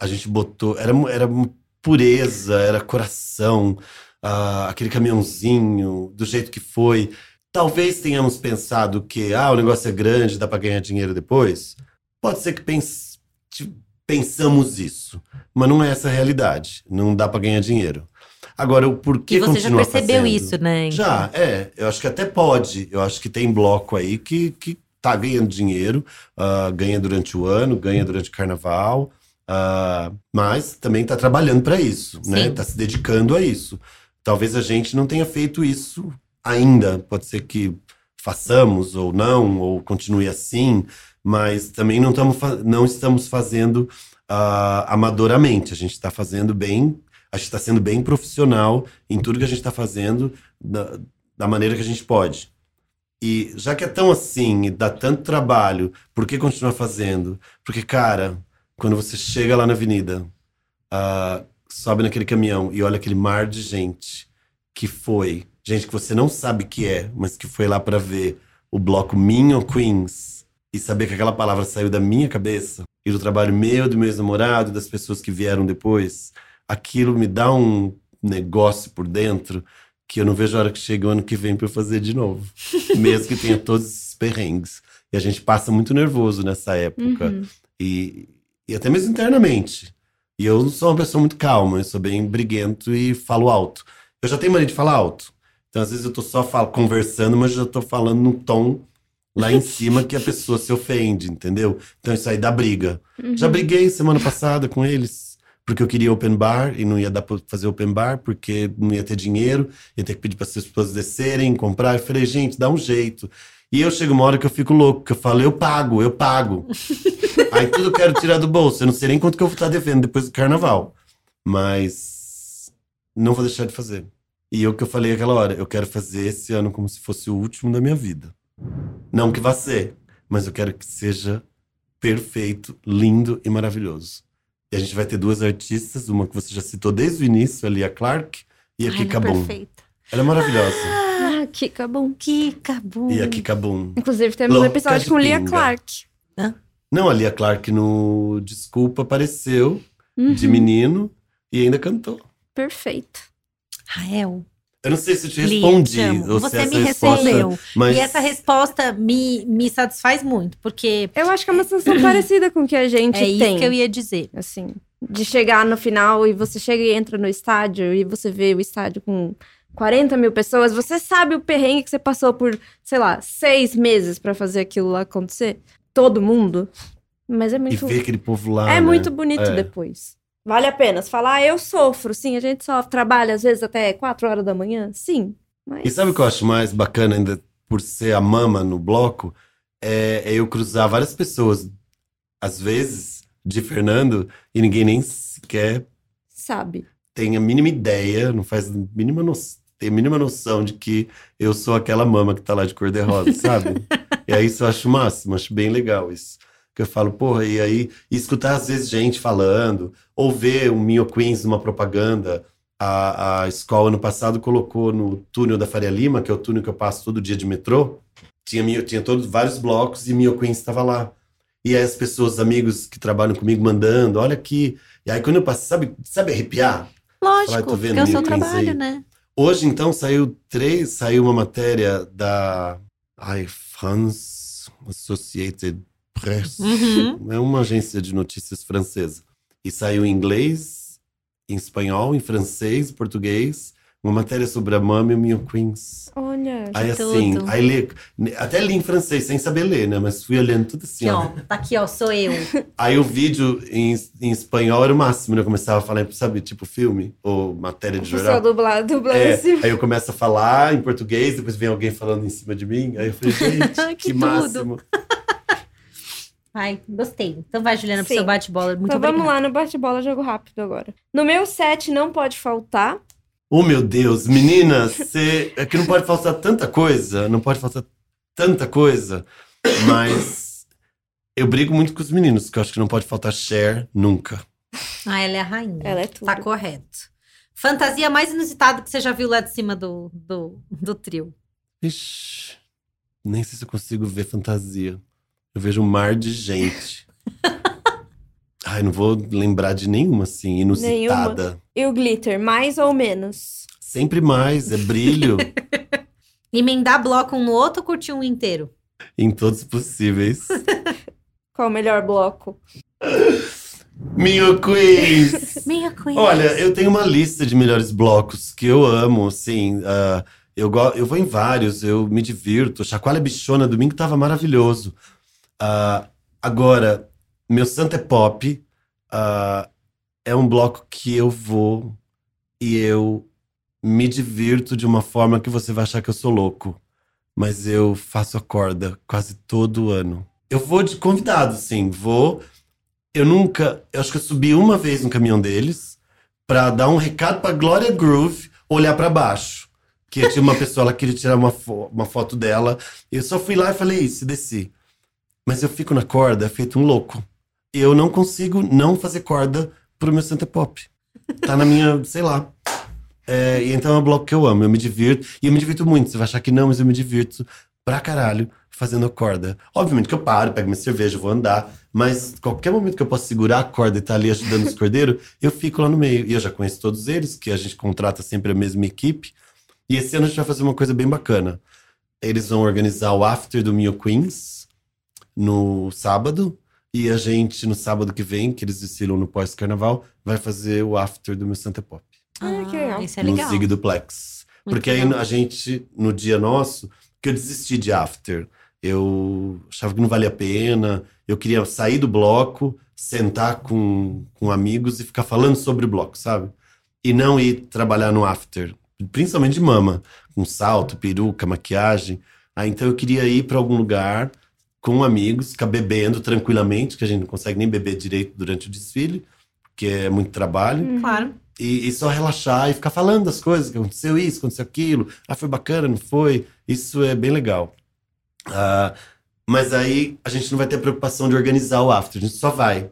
A gente botou. Era, era pureza, era coração, uh, aquele caminhãozinho, do jeito que foi. Talvez tenhamos pensado que, ah, o negócio é grande, dá para ganhar dinheiro depois. Pode ser que pense, pensamos isso, mas não é essa a realidade. Não dá para ganhar dinheiro. Agora, o porquê fazendo? você já percebeu fazendo? isso, né? Já, é. Eu acho que até pode. Eu acho que tem bloco aí que, que tá ganhando dinheiro, uh, ganha durante o ano, ganha durante o carnaval, uh, mas também está trabalhando para isso, né? Sim. né? Está se dedicando a isso. Talvez a gente não tenha feito isso ainda. Pode ser que façamos ou não, ou continue assim, mas também não, tamo, não estamos fazendo uh, amadoramente. A gente está fazendo bem, a gente está sendo bem profissional em tudo que a gente está fazendo da, da maneira que a gente pode. E já que é tão assim e dá tanto trabalho, por que continuar fazendo? Porque, cara, quando você chega lá na avenida, uh, sobe naquele caminhão e olha aquele mar de gente que foi, gente que você não sabe que é, mas que foi lá para ver o bloco Minho Queens e saber que aquela palavra saiu da minha cabeça e do trabalho meu, do meu ex-namorado, das pessoas que vieram depois, aquilo me dá um negócio por dentro que eu não vejo a hora que chegue o ano que vem para eu fazer de novo. [LAUGHS] Mesmo que tenha todos esses perrengues. E a gente passa muito nervoso nessa época. Uhum. E, e até mesmo internamente. E eu sou uma pessoa muito calma, eu sou bem briguento e falo alto. Eu já tenho mania de falar alto. Então, às vezes, eu tô só falo, conversando, mas já tô falando num tom lá em [LAUGHS] cima que a pessoa se ofende, entendeu? Então, isso aí dá briga. Uhum. Já briguei semana passada com eles porque eu queria open bar e não ia dar para fazer open bar porque não ia ter dinheiro, ia ter que pedir para as pessoas descerem, comprar. Eu falei, gente, dá um jeito. E eu chego uma hora que eu fico louco, que eu falo, eu pago, eu pago. [LAUGHS] Aí tudo eu quero tirar do bolso. Eu não sei nem quanto que eu vou estar devendo depois do carnaval. Mas não vou deixar de fazer. E o que eu falei aquela hora, eu quero fazer esse ano como se fosse o último da minha vida. Não que vá ser, mas eu quero que seja perfeito, lindo e maravilhoso. E a gente vai ter duas artistas, uma que você já citou desde o início, a Lia Clark e a Ai, Kika Boom. Perfeita. Ela é maravilhosa. Ah, Kika Boom. Kika Boom. E a Kika Boom. Inclusive, temos Louca um episódio com Lia Clark. Hã? Não, a Lia Clark no Desculpa apareceu uhum. de menino e ainda cantou. Perfeito. Rael. Eu não sei se eu te respondi. Ou você se me respondeu. Mas... E essa resposta me, me satisfaz muito, porque. Eu acho que é uma sensação parecida com o que a gente é tem. É isso que eu ia dizer. Assim, de chegar no final e você chega e entra no estádio e você vê o estádio com 40 mil pessoas, você sabe o perrengue que você passou por, sei lá, seis meses para fazer aquilo lá acontecer. Todo mundo. Mas é muito. E ver aquele povo lá. É né? muito bonito é. depois. Vale a pena. Falar, ah, eu sofro. Sim, a gente sofre. Trabalha às vezes até 4 horas da manhã. Sim. Mas... E sabe o que eu acho mais bacana ainda por ser a mama no bloco? É, é eu cruzar várias pessoas, às vezes, de Fernando, e ninguém nem sequer sabe. Tem a mínima ideia, não faz a mínima noção, tem a mínima noção de que eu sou aquela mama que tá lá de cor-de-rosa, sabe? [LAUGHS] e aí isso eu acho máximo, acho bem legal isso que eu falo, porra, e aí e escutar às vezes gente falando, ou ver o Mio Queens numa propaganda. A, a escola ano passado colocou no túnel da Faria Lima, que é o túnel que eu passo todo dia de metrô, tinha, tinha todos vários blocos e Mio Queens estava lá. E aí as pessoas, amigos que trabalham comigo, mandando, olha aqui. E aí quando eu passo, sabe, sabe arrepiar? Lógico, porque é o seu trabalho, aí. né? Hoje, então, saiu três, saiu uma matéria da ai, France Associated Press. Uhum. É uma agência de notícias francesa. E saiu em inglês, em espanhol, em francês, em português uma matéria sobre a Mama e o Mio Queens. Olha, Aí assim, tudo. aí lê, até li em francês, sem saber ler, né? Mas fui olhando tudo assim, aqui, ó. Tá aqui, ó, sou eu. [LAUGHS] Aí o vídeo em, em espanhol era o máximo, né? Eu começava a falar, sabe, tipo filme ou matéria de jornal. dublado, dublado é, assim. Aí eu começo a falar em português, depois vem alguém falando em cima de mim. Aí eu falei, [LAUGHS] gente, que, que máximo. Ai, gostei. Então vai, Juliana, Sim. pro seu bate-bola. Muito então obrigada. vamos lá no bate-bola, jogo rápido agora. No meu set não pode faltar Oh, meu Deus, meninas, você. É que não pode faltar tanta coisa, não pode faltar tanta coisa, mas eu brigo muito com os meninos, que eu acho que não pode faltar share nunca. Ah, ela é a rainha. Ela é tudo. Tá correto. Fantasia mais inusitada que você já viu lá de cima do, do, do trio? Ixi, nem sei se eu consigo ver fantasia. Eu vejo um mar de gente. [LAUGHS] Ai, não vou lembrar de nenhuma, assim, inusitada. Nenhuma. E o glitter, mais ou menos? Sempre mais, é brilho. [LAUGHS] Emendar bloco um no outro ou curtir um inteiro? Em todos possíveis. [LAUGHS] Qual o melhor bloco? Minha quiz! [LAUGHS] Minha quiz! Olha, eu tenho uma lista de melhores blocos que eu amo, assim. Uh, eu, go eu vou em vários, eu me divirto. Chacoalha Bichona, domingo tava maravilhoso. Uh, agora, meu Santo é Pop uh, é um bloco que eu vou e eu me divirto de uma forma que você vai achar que eu sou louco. Mas eu faço a corda quase todo ano. Eu vou de convidado, sim. Vou. Eu nunca. Eu acho que eu subi uma vez no caminhão deles para dar um recado pra Glória Groove olhar para baixo. Que tinha uma pessoa, ela queria tirar uma, fo uma foto dela. Eu só fui lá e falei isso desci. Mas eu fico na corda feito um louco eu não consigo não fazer corda pro meu Santa Pop. Tá na minha, [LAUGHS] sei lá. É, e então é um bloco que eu amo, eu me divirto. E eu me divirto muito. Você vai achar que não, mas eu me divirto pra caralho fazendo corda. Obviamente que eu paro, pego minha cerveja, vou andar. Mas qualquer momento que eu posso segurar a corda e estar tá ali ajudando os cordeiros, [LAUGHS] eu fico lá no meio. E eu já conheço todos eles, que a gente contrata sempre a mesma equipe. E esse ano a gente vai fazer uma coisa bem bacana. Eles vão organizar o After do Mio Queens no sábado. E a gente, no sábado que vem, que eles desfilam no pós-carnaval, vai fazer o after do meu Santa Pop. Ah, que legal. Isso é legal. No Zig Duplex. Muito Porque legal. aí a gente, no dia nosso, que eu desisti de after. Eu achava que não valia a pena. Eu queria sair do bloco, sentar com, com amigos e ficar falando sobre o bloco, sabe? E não ir trabalhar no after. Principalmente de mama. Com salto, peruca, maquiagem. Aí então eu queria ir para algum lugar com amigos, ficar bebendo tranquilamente, que a gente não consegue nem beber direito durante o desfile, porque é muito trabalho. Uhum. Claro. E, e, só relaxar e ficar falando das coisas, que aconteceu isso, aconteceu aquilo, ah, foi bacana, não foi? Isso é bem legal. Uh, mas aí a gente não vai ter preocupação de organizar o after, a gente só vai.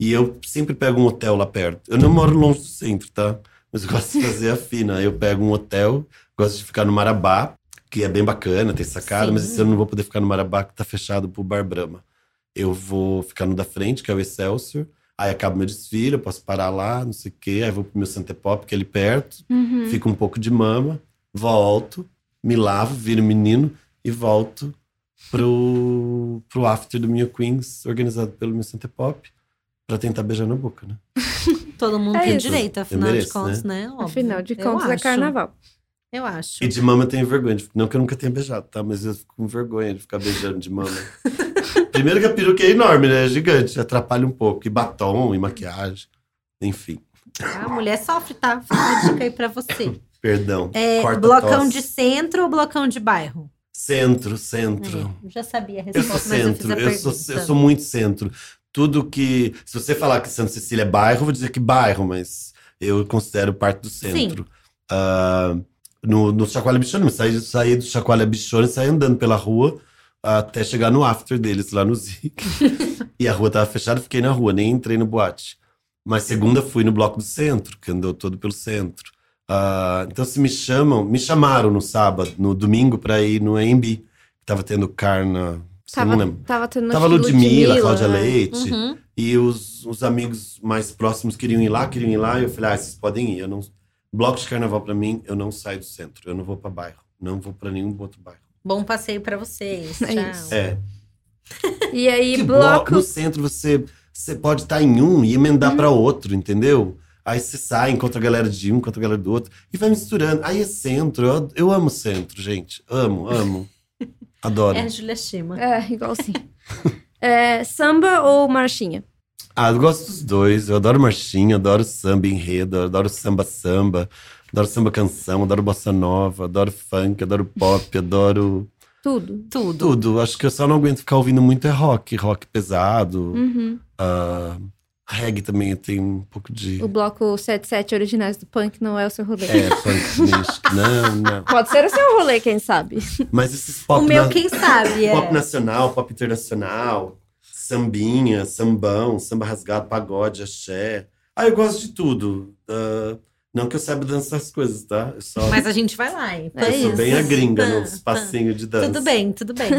E eu sempre pego um hotel lá perto. Eu não moro longe do centro, tá? Mas eu gosto de fazer a fina. Eu pego um hotel, gosto de ficar no Marabá, que é bem bacana, tem sacada, Sim. mas esse ano não vou poder ficar no Marabá, que tá fechado pro Bar Brahma. Eu vou ficar no da frente, que é o Excelsior. Aí acaba meu desfile, eu posso parar lá, não sei o quê. Aí vou pro meu Santa Pop, que é ali perto. Uhum. Fico um pouco de mama, volto, me lavo, viro menino e volto pro, [LAUGHS] pro after do Mio Queens, organizado pelo meu Santa Pop, pra tentar beijar na boca, né? [LAUGHS] Todo mundo é tem isso. direito, afinal mereço, de contas, né? né? Afinal de contas, é carnaval. Eu acho. E de mama eu tenho vergonha. Não que eu nunca tenha beijado, tá? Mas eu fico com vergonha de ficar beijando de mama. [LAUGHS] Primeiro que a peruca é enorme, né? É gigante. Atrapalha um pouco. E batom, e maquiagem. Enfim. A mulher sofre, tá? Fica uma dica aí pra você. [COUGHS] Perdão. É, blocão de centro ou blocão de bairro? Centro, centro. É, já sabia a resposta, eu sou centro. Eu, eu, sou, eu sou muito centro. Tudo que. Se você falar que Santa Cecília é bairro, eu vou dizer que bairro, mas eu considero parte do centro. Sim. Uh, no, no Chacoalha Bichona. Saí, saí do Chacoalha Bichona e saí andando pela rua até chegar no after deles, lá no Zig. [LAUGHS] e a rua tava fechada, fiquei na rua, nem entrei no boate. Mas segunda fui no bloco do centro, que andou todo pelo centro. Uh, então se me chamam, me chamaram no sábado, no domingo para ir no AMB, que tava tendo carna. Tava, tava tendo Tava Ludmilla, Ludmilla Cláudia né? Leite. Uhum. E os, os amigos mais próximos queriam ir lá, queriam ir lá. E eu falei, ah, vocês podem ir. Eu não, Bloco de carnaval para mim, eu não saio do centro. Eu não vou para bairro. Não vou para nenhum outro bairro. Bom passeio para vocês. [LAUGHS] É Tchau. É. E aí, que bloco... No centro você, você pode estar em um e emendar uhum. para outro, entendeu? Aí você sai, encontra a galera de um, encontra a galera do outro. E vai misturando. Aí é centro. Eu, eu amo centro, gente. Amo, amo. [LAUGHS] Adoro. É a Julia Schima. É, igual assim. [LAUGHS] é, samba ou marchinha? Ah, eu gosto dos dois. Eu adoro marchinha, adoro samba enredo, adoro samba-samba, adoro samba-canção, adoro bossa nova, adoro funk, adoro pop, adoro tudo. Tudo. Tudo. Acho que eu só não aguento ficar ouvindo muito é rock, rock pesado. Uhum. Uh, reggae também tem um pouco de. O bloco 77 originais do punk não é o seu rolê. É, punk. [LAUGHS] Não, não. Pode ser o seu rolê, quem sabe. Mas esses pop. O meu, na... quem sabe, é. Pop nacional, pop internacional, sambinha, sambão, samba rasgado, pagode, axé. Ah, eu gosto de tudo. Uh, não que eu saiba dançar as coisas, tá? Só... Mas a gente vai lá, hein? É eu sou bem a gringa tá, nos passinhos de dança. Tudo bem, tudo bem.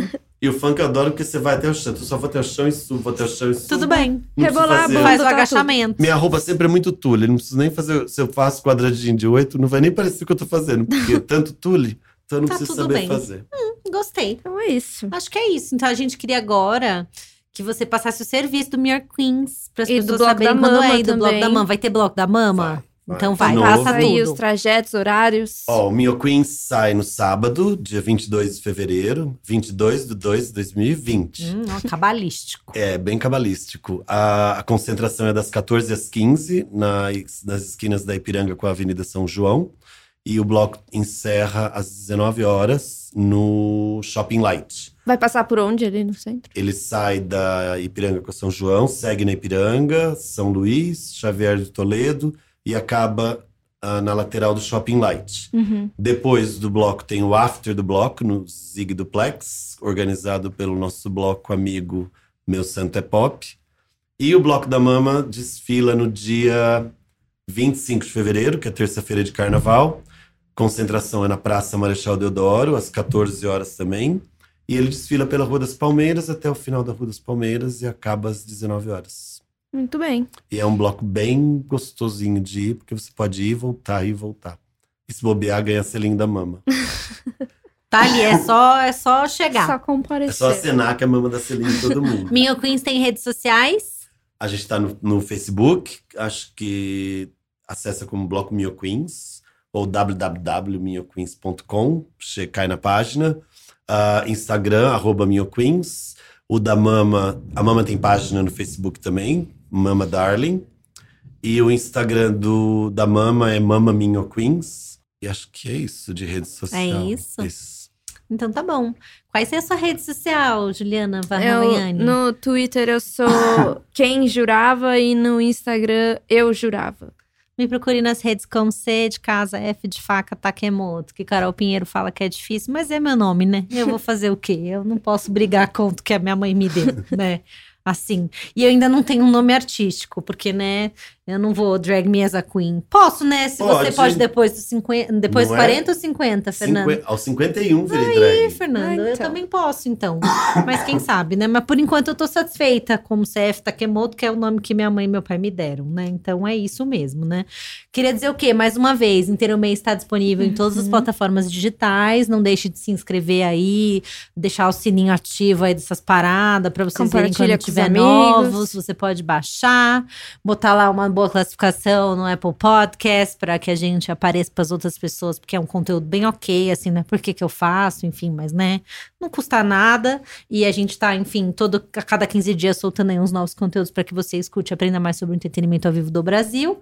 E o funk eu adoro porque você vai até o chão. Tu só vou até o chão e subo, vou até o chão e subo. Tudo bem. Rebolar a Faz o tá agachamento. Minha roupa sempre é muito tule. Não preciso nem fazer. Se eu faço quadradinho de oito, não vai nem parecer o que eu tô fazendo. Porque é [LAUGHS] tanto tule, então eu não tá preciso saber bem. fazer. Hum, gostei. Então é isso. Acho que é isso. Então a gente queria agora que você passasse o serviço do Mirror Queens para as pessoas saberem quando é e do Bloco da Mama. Vai ter Bloco da Mama? Vai. Então vai, passa tudo. Aí os trajetos, horários. Ó, o Mio Queen sai no sábado, dia 22 de fevereiro, 22 de 2 de 2020. Hum, ó, cabalístico. é, bem cabalístico. A, a, concentração é das 14 às 15, nas, nas esquinas da Ipiranga com a Avenida São João. E o bloco encerra às 19 horas no Shopping Light. Vai passar por onde ali no centro? Ele sai da Ipiranga com São João, segue na Ipiranga, São Luís, Xavier de Toledo e acaba uh, na lateral do Shopping Light. Uhum. Depois do bloco tem o After do bloco, no Zig Duplex, organizado pelo nosso bloco amigo Meu Santo é Pop. E o Bloco da Mama desfila no dia 25 de fevereiro, que é terça-feira de carnaval. Concentração é na Praça Marechal Deodoro, às 14 horas também. E ele desfila pela Rua das Palmeiras até o final da Rua das Palmeiras e acaba às 19 horas. Muito bem. E é um bloco bem gostosinho de ir, porque você pode ir, voltar e voltar. E se bobear, ganha selinho da mama. [LAUGHS] Tá ali, é só, é só chegar. Só comparecer. É só acenar que a mama dá selinho em todo mundo. [LAUGHS] Minha Queens tem redes sociais? A gente tá no, no Facebook, acho que acessa como Bloco Mio Queens ou www.mioqueens.com, você cai na página. Uh, Instagram, arroba Mio Queens. O da Mama, a Mama tem página no Facebook também, Mama Darling. E o Instagram do, da Mama é Mama Minho Queens. E acho que é isso de rede social. É isso? isso. Então tá bom. Quais é a sua rede social, Juliana Varramiani? No Twitter eu sou [LAUGHS] quem jurava e no Instagram eu jurava. Me procure nas redes como C de casa, F de faca, Takemoto, que Carol Pinheiro fala que é difícil, mas é meu nome, né? Eu vou fazer o quê? Eu não posso brigar contra o que a minha mãe me deu, né? Assim. E eu ainda não tenho um nome artístico, porque, né, eu não vou drag me as a queen. Posso, né? Se pode. você pode depois dos 50, depois dos 40 é? ou 50, Fernando? Cinqu... Aos 51 virei Aí, drag. Fernando, ah, então. eu também posso, então. Mas quem sabe, né? Mas por enquanto eu tô satisfeita com o CF Takemoto, que é o nome que minha mãe e meu pai me deram, né? Então é isso mesmo, né? Queria dizer o quê? Mais uma vez, Inteiro Mês está disponível uhum. em todas as uhum. plataformas digitais. Não deixe de se inscrever aí, deixar o sininho ativo aí dessas paradas para vocês verem quando tiver novos. Você pode baixar, botar lá uma boa classificação no Apple Podcast para que a gente apareça para as outras pessoas, porque é um conteúdo bem ok, assim, né? Por que, que eu faço, enfim, mas né? Não custa nada. E a gente tá, enfim, todo, a cada 15 dias soltando aí uns novos conteúdos para que você escute e aprenda mais sobre o entretenimento ao vivo do Brasil.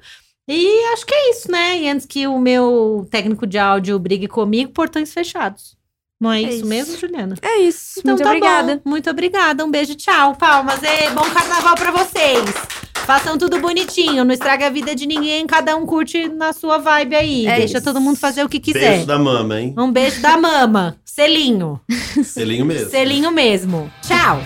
E acho que é isso, né? E antes que o meu técnico de áudio brigue comigo, portões fechados. Não é, é isso, isso, mesmo, Juliana? É isso. Então, Muito tá obrigada. Bom. Muito obrigada. Um beijo, tchau. Palmas. E bom carnaval para vocês. Façam tudo bonitinho, não estraga a vida de ninguém, cada um curte na sua vibe aí. É Deixa isso. todo mundo fazer o que quiser. Beijo da mama, hein? Um beijo da mama. Selinho. Selinho mesmo. Selinho mesmo. Tchau.